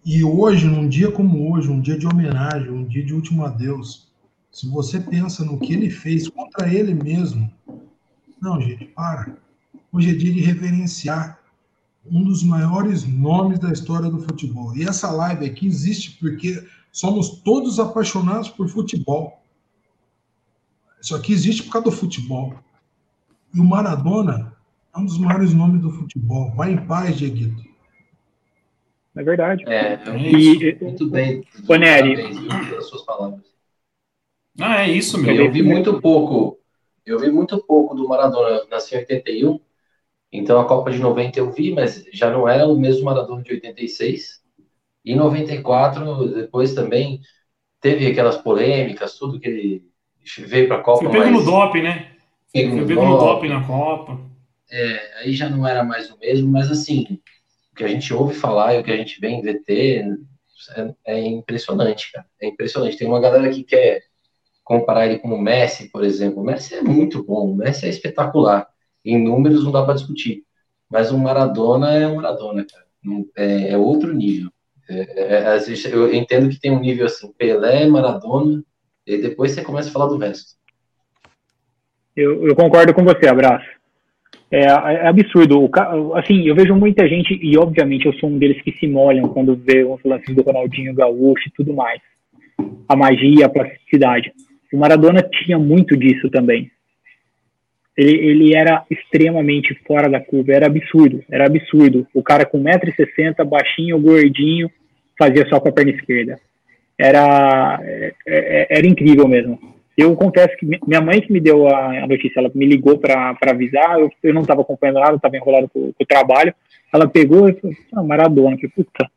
e hoje, num dia como hoje, um dia de homenagem, um dia de último adeus, se você pensa no que ele fez contra ele mesmo, não, gente, para. Hoje é dia de reverenciar um dos maiores nomes da história do futebol. E essa live aqui existe porque somos todos apaixonados por futebol. Isso aqui existe por causa do futebol. E o Maradona é um dos maiores nomes do futebol. Vai em paz, Dieguito. É verdade. É, eu E, muito bem. Pelas suas palavras. Ah, é isso, meu. Eu vi muito pouco. Eu vi muito pouco do Maradona. Nasci em 81, então a Copa de 90 eu vi, mas já não era o mesmo Maradona de 86. E em 94, depois também teve aquelas polêmicas, tudo que ele veio para a Copa. Foi pego mas no doping, né? pego Foi no pego no doping. doping na Copa. É, aí já não era mais o mesmo, mas assim, o que a gente ouve falar e o que a gente vê em VT é, é impressionante, cara. É impressionante. Tem uma galera que quer comparar ele com o Messi, por exemplo. O Messi é muito bom, o Messi é espetacular. Em números não dá para discutir. Mas o Maradona é o Maradona, cara. É, é outro nível. É, é, às vezes eu entendo que tem um nível assim, Pelé, Maradona, e depois você começa a falar do resto. Eu, eu concordo com você, abraço. É, é absurdo. O assim, eu vejo muita gente, e obviamente eu sou um deles que se molham quando vê os lances do Ronaldinho Gaúcho e tudo mais. A magia, a plasticidade. O Maradona tinha muito disso também. Ele, ele era extremamente fora da curva, era absurdo, era absurdo. O cara com 1,60m, baixinho, gordinho, fazia só com a perna esquerda. Era, é- é- era incrível mesmo. Eu confesso que mi- minha mãe que me deu a, notícia, ela me ligou para avisar, eu, eu não estava acompanhando nada, estava enrolado com, com o trabalho. Ela pegou e falou, ah, Maradona, que puta.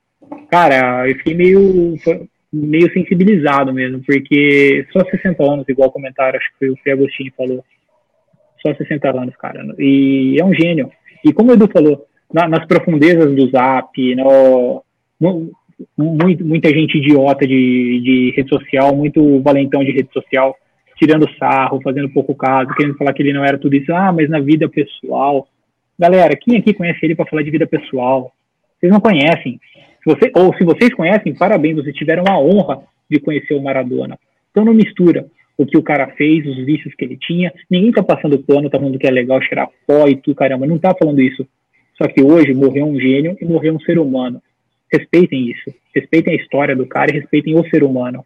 Cara, eu fiquei meio, meio sensibilizado mesmo, porque só 60 anos, igual comentaram, acho que foi o Fê Agostini que falou. Só 60 anos, cara. E é um gênio. E como o Edu falou, na- nas profundezas do Zap, no, mu- muito- muita gente idiota de, de rede social, muito valentão de rede social, tirando sarro, fazendo pouco caso, querendo falar que ele não era tudo isso. Ah, mas na vida pessoal. Galera, quem aqui conhece ele para falar de vida pessoal? Vocês não conhecem. Se você, ou se vocês conhecem, parabéns, vocês tiveram a honra de conhecer o Maradona. Então não mistura o que o cara fez, os vícios que ele tinha. Ninguém tá passando pano, tá falando que é legal cheirar pó e tudo, caramba. Não tá falando isso. Só que hoje morreu um gênio e morreu um ser humano. Respeitem isso. Respeitem a história do cara e respeitem o ser humano.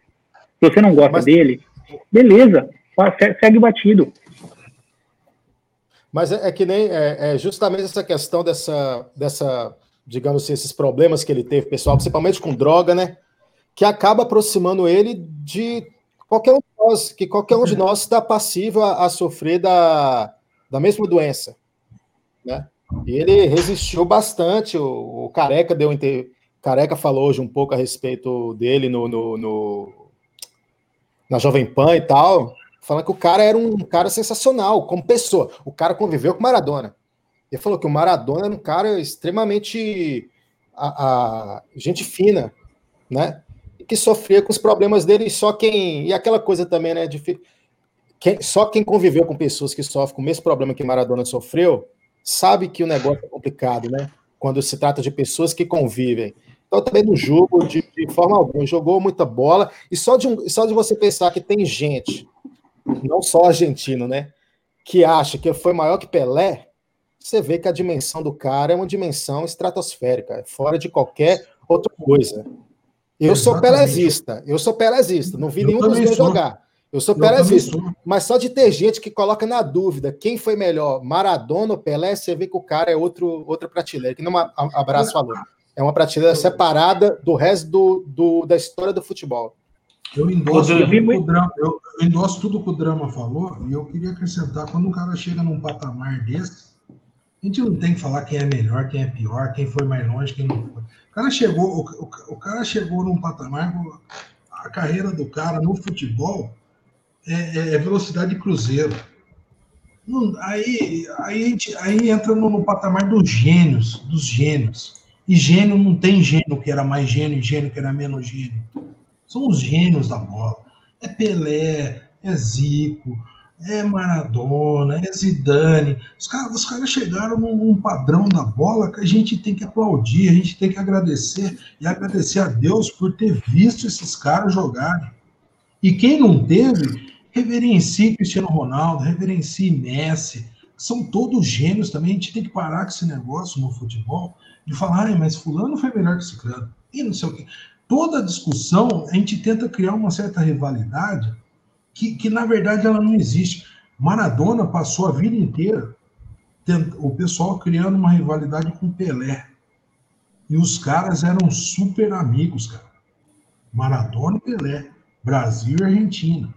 Se você não gosta Mas- dele, beleza. Segue batido. Mas é, é que nem é, é justamente essa questão dessa, dessa, digamos assim, esses problemas que ele teve, pessoal, principalmente com droga, né? Que acaba aproximando ele de qualquer um de nós, que qualquer um de nós está passível a, a sofrer da, da mesma doença, né? E ele resistiu bastante. O, o Careca deu inte- Careca falou hoje um pouco a respeito dele no, no, no- na Jovem Pan e tal, falando que o cara era um cara sensacional como pessoa. O cara conviveu com Maradona. Ele falou que o Maradona era um cara extremamente a, a- gente fina, né? E que sofria com os problemas dele. E só quem e aquela coisa também, né? De, quem- só quem conviveu com pessoas que sofrem com o mesmo problema que Maradona sofreu sabe que o negócio é complicado, né? Quando se trata de pessoas que convivem. Então, também não julgo de, de forma alguma. Jogou muita bola. E só de, só de você pensar que tem gente, não só argentino, né? Que acha que foi maior que Pelé, você vê que a dimensão do cara é uma dimensão estratosférica, é fora de qualquer outra coisa. Eu sou pelezista, eu sou pelezista, não vi Eu nenhum dos dois jogar. Eu sou pelezista, mas só de ter gente que coloca na dúvida quem foi melhor, Maradona ou Pelé, você vê que o cara é outro, outra prateleira, que não Abraço falou. É uma prateleira separada do resto do, do, da história do futebol. Eu endosso, tudo que o drama, eu, eu endosso tudo que o Drama falou e eu queria acrescentar, quando o cara chega num patamar desse, a gente não tem que falar quem é melhor, quem é pior, quem foi mais longe, quem não foi. O cara chegou, o, o, o cara chegou num patamar, a carreira do cara no futebol é, é, é velocidade de cruzeiro. Não, aí, aí, gente, aí entra no, no, patamar dos gênios, dos gênios. E gênio não tem gênio que era mais gênio e gênio que era menos gênio. São os gênios da bola. É Pelé, é Zico, é Maradona, é Zidane. Os caras, os caras chegaram num, padrão da bola que a gente tem que aplaudir, a gente tem que agradecer e agradecer a Deus por ter visto esses caras jogarem. E quem não teve, reverencie Cristiano Ronaldo, reverencie Messi, são todos gênios também. A gente tem que parar com esse negócio no futebol de falar, mas fulano foi melhor que Ciclano. E não sei o quê. Toda discussão, a gente tenta criar uma certa rivalidade que, que na verdade ela não existe. Maradona passou a vida inteira o pessoal criando uma rivalidade com Pelé. E os caras eram super amigos, cara. Maradona e Pelé, Brasil e Argentina.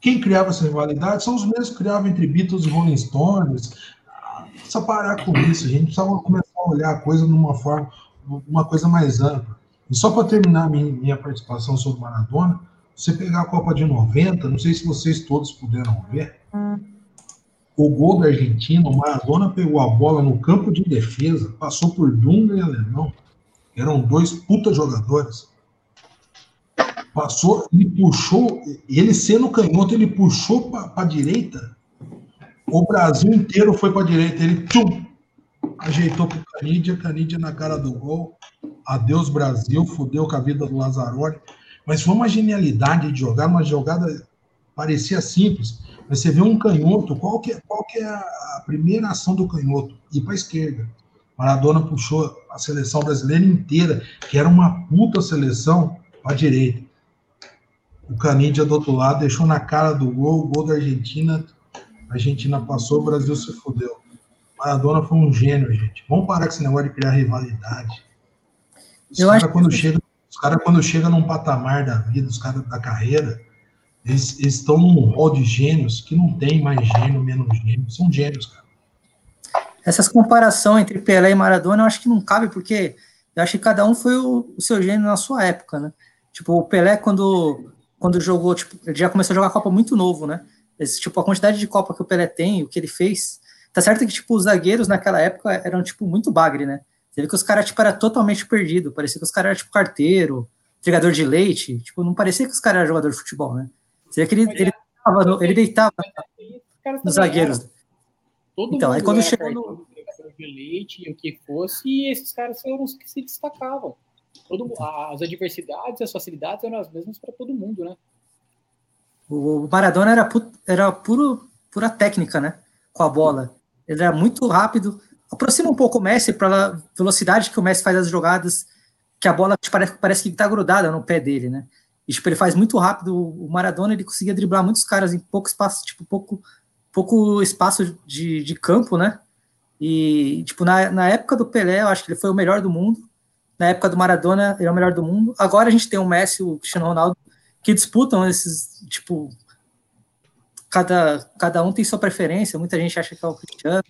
Quem criava essa rivalidade são os mesmos que criavam entre Beatles e Rolling Stones. Precisa parar com isso, a gente precisa começar a olhar a coisa numa forma, uma coisa mais ampla. E só para terminar minha participação sobre Maradona, você pegar a Copa de 90, não sei se vocês todos puderam ver, o gol da Argentina, o Maradona pegou a bola no campo de defesa, passou por Dunga e Alemão, eram dois puta jogadores. Passou, ele puxou, ele sendo canhoto, ele puxou para a direita. O Brasil inteiro foi para a direita. Ele tchum, ajeitou para o Canidia, Canidia na cara do gol. Adeus, Brasil, fudeu com a vida do Lazzaroni. Mas foi uma genialidade de jogar, uma jogada parecia simples. Mas você vê um canhoto, qual que, é, qual que é a primeira ação do canhoto? Ir para a esquerda. Maradona puxou a seleção brasileira inteira, que era uma puta seleção, para a direita. O Canidia do outro lado deixou na cara do gol, o gol da Argentina. A Argentina passou, o Brasil se fudeu. Maradona foi um gênio, gente. Vamos parar com esse negócio de criar rivalidade. Os caras, quando, que... chega, os cara, quando chega num patamar da vida, os caras da carreira, eles, estão num rol de gênios que não tem mais gênio, menos gênio. São gênios, cara. Essas comparações entre Pelé e Maradona, eu acho que não cabe, porque eu acho que cada um foi o, o seu gênio na sua época, né? Tipo, o Pelé, quando quando jogou, tipo, ele já começou a jogar Copa muito novo, né? Esse, tipo, a quantidade de Copa que o Pelé tem, o que ele fez. Tá certo que, tipo, os zagueiros naquela época eram, tipo, muito bagre, né? Você vê que os caras, tipo, era totalmente perdido. Parecia que os caras eram, tipo, carteiro, entregador de leite. Tipo, não parecia que os caras eram jogador de futebol, né? Você vê que ele, ele, deitava, no, ele deitava nos zagueiros. Todo então, aí quando chegou no... de leite, o que fosse, e esses caras foram os que se destacavam todo, as adversidades, as facilidades eram as mesmas para todo mundo, né? O Maradona era, pu era puro, pura técnica, né? Com a bola. Ele era muito rápido. Aproxima um pouco o Messi para velocidade que o Messi faz as jogadas, que a bola parece, parece que está grudada no pé dele, né? E, tipo, ele faz muito rápido. O Maradona ele conseguia driblar muitos caras em pouco espaço, tipo, pouco, pouco espaço de, de campo, né? E, tipo, na, na época do Pelé, eu acho que ele foi o melhor do mundo na época do Maradona, ele é o melhor do mundo. Agora a gente tem o Messi o Cristiano Ronaldo que disputam esses, tipo, cada, cada um tem sua preferência. Muita gente acha que é o Cristiano,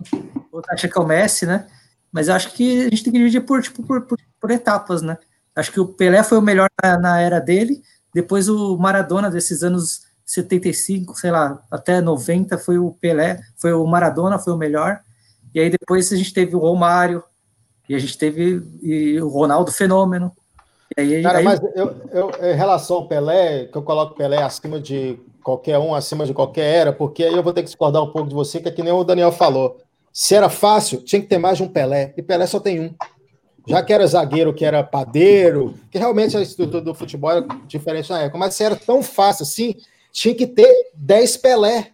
outra acha que é o Messi, né? Mas eu acho que a gente tem que dividir por, tipo, por, por, por etapas, né? Acho que o Pelé foi o melhor na, na, era dele, depois o Maradona desses anos 75, sei lá, até 90 foi o Pelé, foi o Maradona, foi o melhor. E aí depois a gente teve o Romário, e a gente teve e o Ronaldo Fenômeno. Aí, Cara, aí... mas eu, eu, em relação ao Pelé, que eu coloco Pelé acima de qualquer um, acima de qualquer era, porque aí eu vou ter que discordar um pouco de você, que é que nem o Daniel falou. Se era fácil, tinha que ter mais de um Pelé, e Pelé só tem um. Já que era zagueiro, que era padeiro, que realmente a estrutura do futebol era diferente na época, mas se era tão fácil assim, tinha que ter 10 Pelé.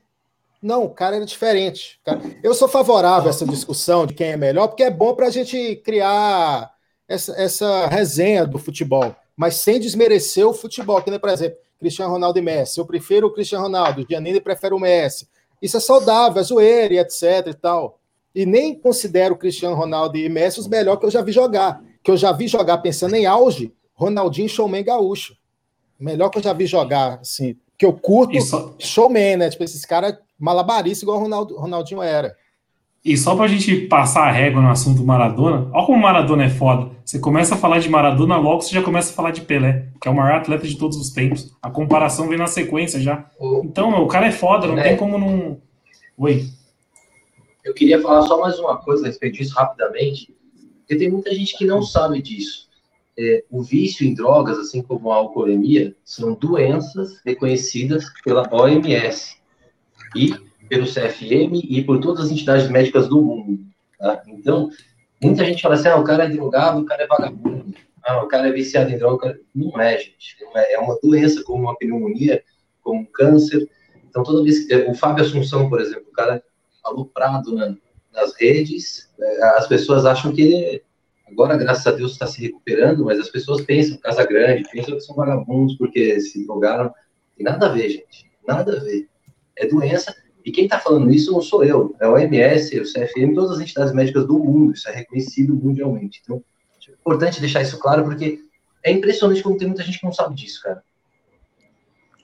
Não, o cara era diferente. Eu sou favorável a essa discussão de quem é melhor, porque é bom para a gente criar essa, essa resenha do futebol, mas sem desmerecer o futebol. Que nem, por exemplo, Cristiano Ronaldo e Messi. Eu prefiro o Cristiano Ronaldo, o Giannini prefere o Messi. Isso é saudável, é zoeira e etc e tal. E nem considero o Cristiano Ronaldo e Messi os melhores que eu já vi jogar. Que eu já vi jogar pensando em auge, Ronaldinho Showman Gaúcho. Melhor que eu já vi jogar, assim, que eu curto Isso. showman, né? Tipo, esses caras malabaristas igual o Ronaldo, Ronaldinho era. E só pra gente passar a régua no assunto Maradona, olha como Maradona é foda. Você começa a falar de Maradona, logo você já começa a falar de Pelé, que é o maior atleta de todos os tempos. A comparação vem na sequência já. O- Então, o cara é foda, não É. tem como não. Oi. Eu queria falar só mais uma coisa a respeito disso rapidamente, porque tem muita gente que não sabe disso. É, o vício em drogas, assim como a alcoolemia, são doenças reconhecidas pela OMS e pelo CFM e por todas as entidades médicas do mundo. tá? Então, muita gente fala assim, ah, o cara é drogado, o cara é vagabundo, ah, o cara é viciado em droga. o cara-" Não é, gente. Não é. É uma doença como uma pneumonia, como um câncer. Então, toda vez que... O Fábio Assunção, por exemplo, o cara aloprado na- nas redes, é, as pessoas acham que ele, agora, graças a Deus, está se recuperando, mas as pessoas pensam, Casa Grande, pensam que são vagabundos porque se drogaram. Tem nada a ver, gente. Nada a ver. É doença. E quem está falando isso não sou eu, é o OMS, o CFM, todas as entidades médicas do mundo. Isso é reconhecido mundialmente. Então, é importante deixar isso claro, porque é impressionante como tem muita gente que não sabe disso, cara.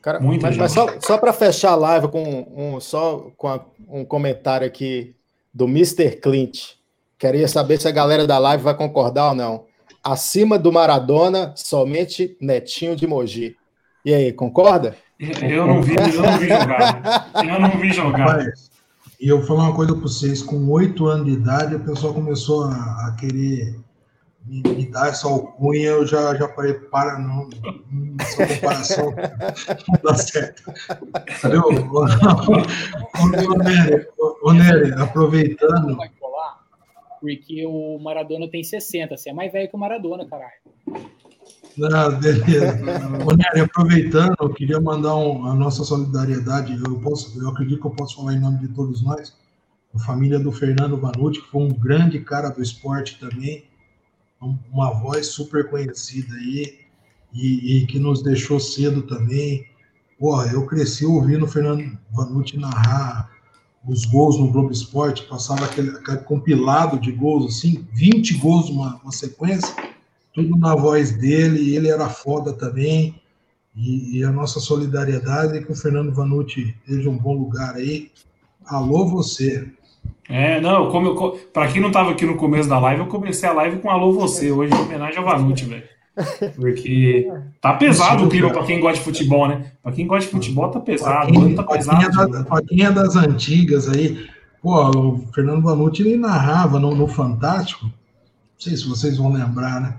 Cara, Muita mas, mas só, só para fechar a live com um, só com a- um comentário aqui do Mr. Clint. Queria saber se a galera da live vai concordar ou não. Acima do Maradona, somente Netinho de Mogi. E aí, concorda? Eu não vi, eu não vi jogar. Eu não vi jogar. Rapaz, e eu vou falar uma coisa para vocês: com oito anos de idade, a pessoa começou a, a querer me, me dar essa alcunha. Eu já, já falei, para, não, essa comparação não dá certo. Ô, ô, Nery, aproveitando, porque o Maradona tem 60. Você é mais velho que o Maradona, caralho. Ah, beleza. Aproveitando, eu queria mandar um- a nossa solidariedade. Eu, posso, eu acredito que eu posso falar em nome de todos nós. A família do Fernando Vanucci, que foi um grande cara do esporte também, um- uma voz super conhecida aí, e, e que nos deixou cedo também. Porra, eu cresci ouvindo o Fernando Vanucci narrar os gols no Globo Esporte, passava aquele, aquele compilado de gols, assim, 20 gols numa sequência tudo na voz dele, ele era foda também. E, e a nossa solidariedade é que o Fernando Vanucci esteja um bom lugar aí. Alô, você. É, não, como eu, pra quem não tava aqui no começo da live, eu comecei a live com Alô Você, hoje em homenagem ao Vanucci, velho. Porque tá pesado o clima pra quem gosta de futebol, né? Pra quem gosta de futebol, tá pesado. Quem, tá pesado. é da- pra quem é das antigas aí, pô, o Fernando Vanucci ele narrava no, no Fantástico, não sei se vocês vão lembrar, né?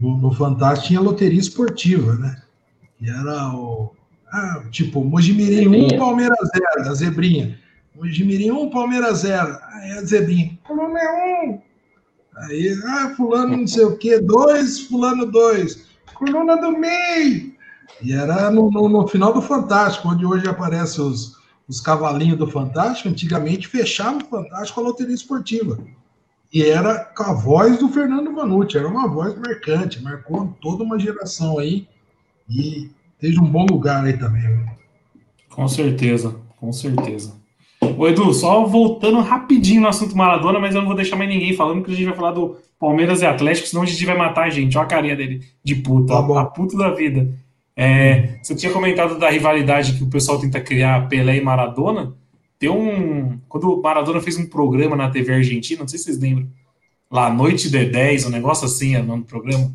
No, no Fantástico tinha loteria esportiva, né? E era o. Ah, tipo, Mojimirim 1, Zebrinha. Palmeiras 0, a zebrinha. Mojimirim 1, Palmeiras 0. Aí a zebrinha. Fulano é 1. Aí, ah, fulano não sei o quê, 2, fulano 2. Coluna do meio. E era no, no- no final do Fantástico, onde hoje aparecem os, os cavalinhos do Fantástico. Antigamente fechava o Fantástico a loteria esportiva. E era com a voz do Fernando Vanucci. Era uma voz marcante, marcou toda uma geração aí. E esteja um bom lugar aí também. viu? Com certeza, com certeza. Ô Edu, só voltando rapidinho no assunto Maradona, mas eu não vou deixar mais ninguém falando, que a gente vai falar do Palmeiras e Atlético, senão a gente vai matar a gente. Olha a carinha dele, de puta, Tá a puta da vida. É, você tinha comentado da rivalidade que o pessoal tenta criar Pelé e Maradona. Tem um. Quando o Maradona fez um programa na TV Argentina, não sei se vocês lembram, lá, Noite de 10, um negócio assim, é o nome do programa.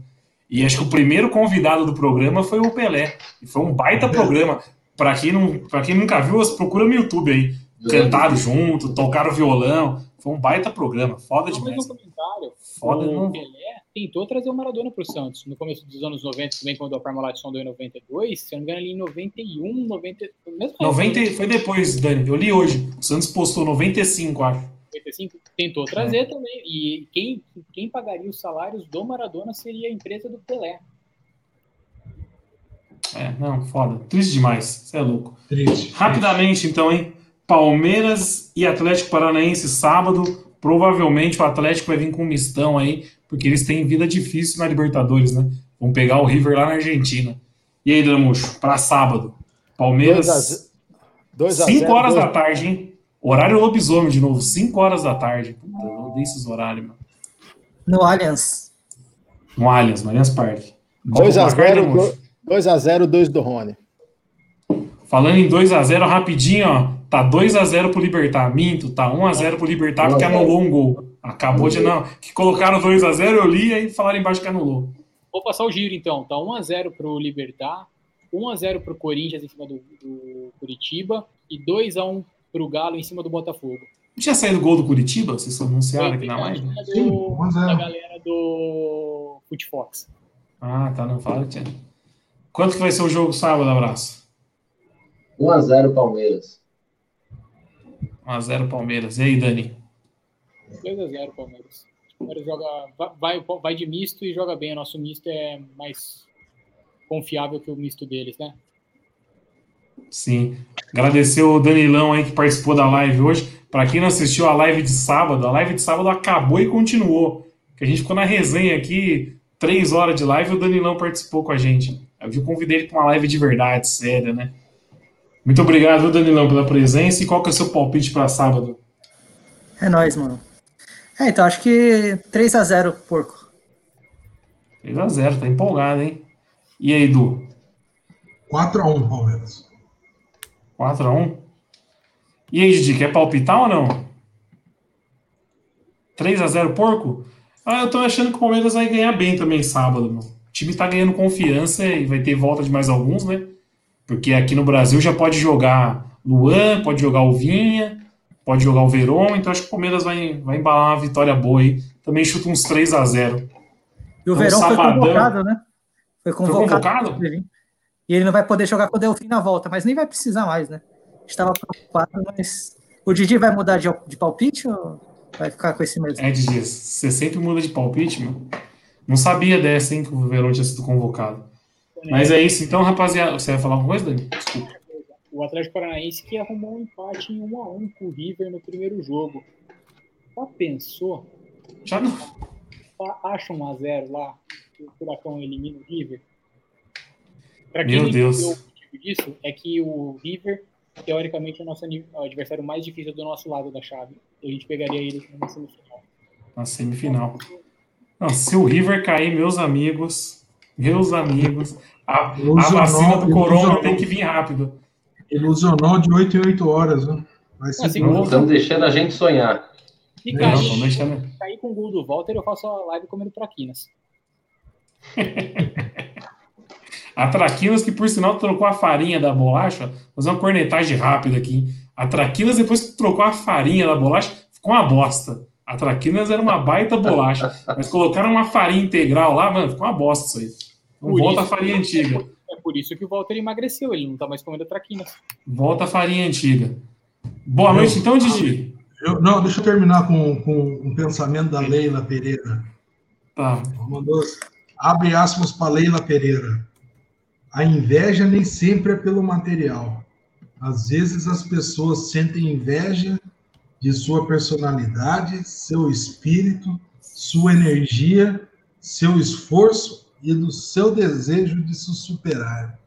E acho que o primeiro convidado do programa foi o Pelé. E foi um baita programa. Pra quem, não, pra quem nunca viu, procura no YouTube aí. Cantaram junto, tocaram violão. Foi um baita programa. Foda demais. Foda, não. Pelé tentou trazer o Maradona pro Santos no começo dos anos 90, também quando a Parmalat sondou em 92, se eu não me engano ali em 91, 90, mesmo 90 foi depois, Dani. Eu li hoje. O Santos postou 95, acho. 95, tentou trazer também. E quem, quem pagaria os salários do Maradona seria a empresa do Pelé. É, não, foda. Triste demais. Você é louco. Triste. Rapidamente, então, hein? Palmeiras e Atlético Paranaense sábado. Provavelmente o Atlético vai vir com um mistão aí, porque eles têm vida difícil na Libertadores, né? Vão pegar o River lá na Argentina. E aí, Dramucho, para sábado. Palmeiras. 5 horas da tarde, hein? Horário lobisomem de novo, 5 horas da tarde. Puta, eu odeio esses horários, mano. No Allianz. No Allianz, no Allianz Parque. 2x0, 2x0, 2 do Rony. Falando em 2x0, rapidinho, ó. Tá 2x0 pro Libertar. Minto, tá 1x0 pro Libertar porque anulou um gol. Acabou de não. Que colocaram 2x0, eu li e falaram embaixo que anulou. Vou passar o giro então. Tá 1x0 pro Libertar, 1x0 pro Corinthians em cima do, do Curitiba e 2x1 pro Galo em cima do Botafogo. Não tinha saído o gol do Curitiba? Vocês anunciaram aqui na live? Do, da galera do Footfox. Ah, tá. Não fala, Tia. Quanto que vai ser o jogo sábado, abraço? 1x0 Palmeiras. 1x0 Palmeiras. E aí, Dani? 2x0 Palmeiras. O Palmeiras joga, vai, vai de misto e joga bem. O nosso misto é mais confiável que o misto deles, né? Sim. Agradecer o Danilão aí que participou da live hoje. Para quem não assistiu a live de sábado, a live de sábado acabou e continuou. Que a gente ficou na resenha aqui, três horas de live, e o Danilão participou com a gente. Eu convidei ele para uma live de verdade, séria, né? Muito obrigado, Danilão, pela presença. E qual que é o seu palpite para sábado? É nóis, mano. É, então acho que 3 a 0 porco. 3 a 0 tá empolgado, hein? E aí, Edu? 4 a 1 Palmeiras. 4 a 1 E aí, Didi, quer palpitar ou não? 3 a 0 porco? Ah, eu tô achando que o Palmeiras vai ganhar bem também sábado, meu. O time tá ganhando confiança e vai ter volta de mais alguns, né? Porque aqui no Brasil já pode jogar Luan, pode jogar o Vinha, pode jogar o Verón, então acho que o Palmeiras vai, vai embalar uma vitória boa aí. Também chuta uns 3 a 0 E o então, Verón sabadão, foi convocado, né? Foi convocado. Foi convocado? E ele não vai poder jogar com o Delfim na volta, mas nem vai precisar mais, né? Estava preocupado, mas. O Didi vai mudar de, de palpite ou vai ficar com esse mesmo? É, Didi, você sempre muda de palpite, mano. Não sabia dessa, hein, que o Verón tinha sido convocado. Mas é isso, então, rapaziada. Você vai falar alguma coisa, Dani? Desculpa. O Atlético Paranaense que arrumou um empate em 1 a 1 com o River no primeiro jogo. Já pensou? Já não. Acha 1 a 0 lá, o Furacão elimina o River. Pra quem Meu Deus. o motivo disso, é que o River, teoricamente, é o nosso adversário mais difícil do nosso lado da chave. A gente pegaria ele na semifinal. Na semifinal. Não, se o River cair, meus amigos, meus amigos, a, a vacina do corona tem que vir rápido. Ilusionou de 8 em 8 horas, né? Vai ser assim, não estamos deixando a gente sonhar. E cair, não, deixando... cair com o gol do Walter, eu faço a live comendo traquinas. a Traquinas, que por sinal trocou a farinha da bolacha, vou fazer uma cornetagem rápida aqui. A Traquinas, depois que trocou a farinha da bolacha, ficou uma bosta. A Traquinas era uma baita bolacha, mas colocaram uma farinha integral lá, mano, ficou uma bosta isso aí. Volta a farinha antiga. É por isso que o Walter emagreceu, ele não tá mais comendo traquinas. Volta a farinha antiga. Boa eu, noite, então, Didi. Eu, não, deixa eu terminar com, com um pensamento da Leila Pereira. Tá. Mandou, abre aspas para Leila Pereira. A inveja nem sempre é pelo material. Às vezes as pessoas sentem inveja de sua personalidade, seu espírito, sua energia, seu esforço e do seu desejo de se superar.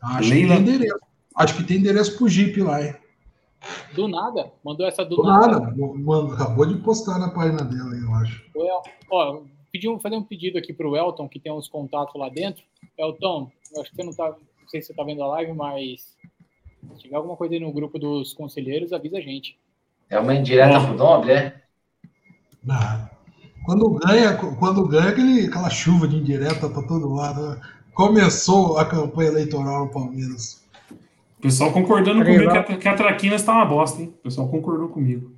Acho, Leila... que, tem endereço. Acho que tem endereço pro Jeep lá, hein? Do nada. Mandou essa do, do nada. nada. Mano, acabou de postar na página dela, eu acho. Well, ó, pedi fazer um pedido aqui pro Elton, que tem uns contatos lá dentro. Elton, eu acho que você não tá. Não sei se você tá vendo a live, mas se tiver alguma coisa aí no grupo dos conselheiros, avisa a gente. É uma indireta pro Nobre, é? Não. Quando ganha, quando ganha aquele, aquela chuva de indireta para todo lado. Né? Começou a campanha eleitoral no Palmeiras. O pessoal concordando comigo que a, que a Traquinas tá uma bosta, hein? O pessoal concordou comigo.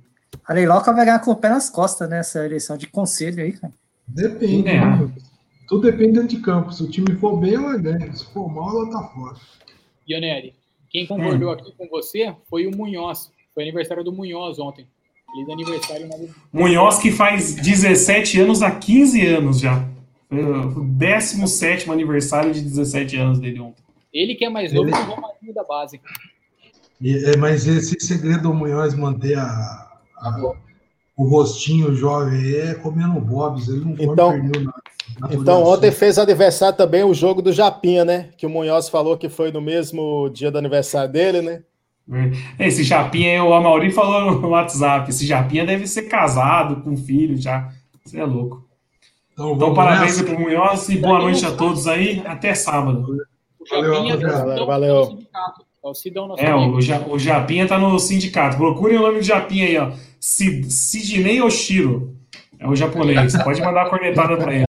A Leiloca vai ganhar com o pé nas costas nessa eleição de conselho aí, cara. Depende. É. Né? Tudo depende de campo. Se o time for bem, ela ganha. Se for mal, ela tá fora. Ioneri, quem concordou hum. aqui com você foi o Munhoz. Foi aniversário do Munhoz ontem. Feliz aniversário. Na... Munhoz que faz 17 anos há 15 anos já. Foi o 17 aniversário de 17 anos dele ontem. Ele que é mais novo Ele... que o Romarinho da base. É, mas esse segredo do Munhoz manter a, a, o rostinho jovem é comendo bobs, ele não come então, pernil nada. Então, ontem fez aniversário também o jogo do Japinha, né? Que o Munhoz falou que foi no mesmo dia do aniversário dele, né? Esse Japinha, o Amauri falou no WhatsApp, esse Japinha deve ser casado, com filho já. Você é louco. Então, Então, parabéns nessa. pro Munhoz e boa noite a todos aí. Até sábado. O Valeu, é o Valeu. É o Sidão nosso É, o, Ja- o Japinha tá no sindicato. Procurem o nome do Japinha aí, ó. Sid- Sidney Oshiro. É o japonês. Pode mandar a cornetada pra ele.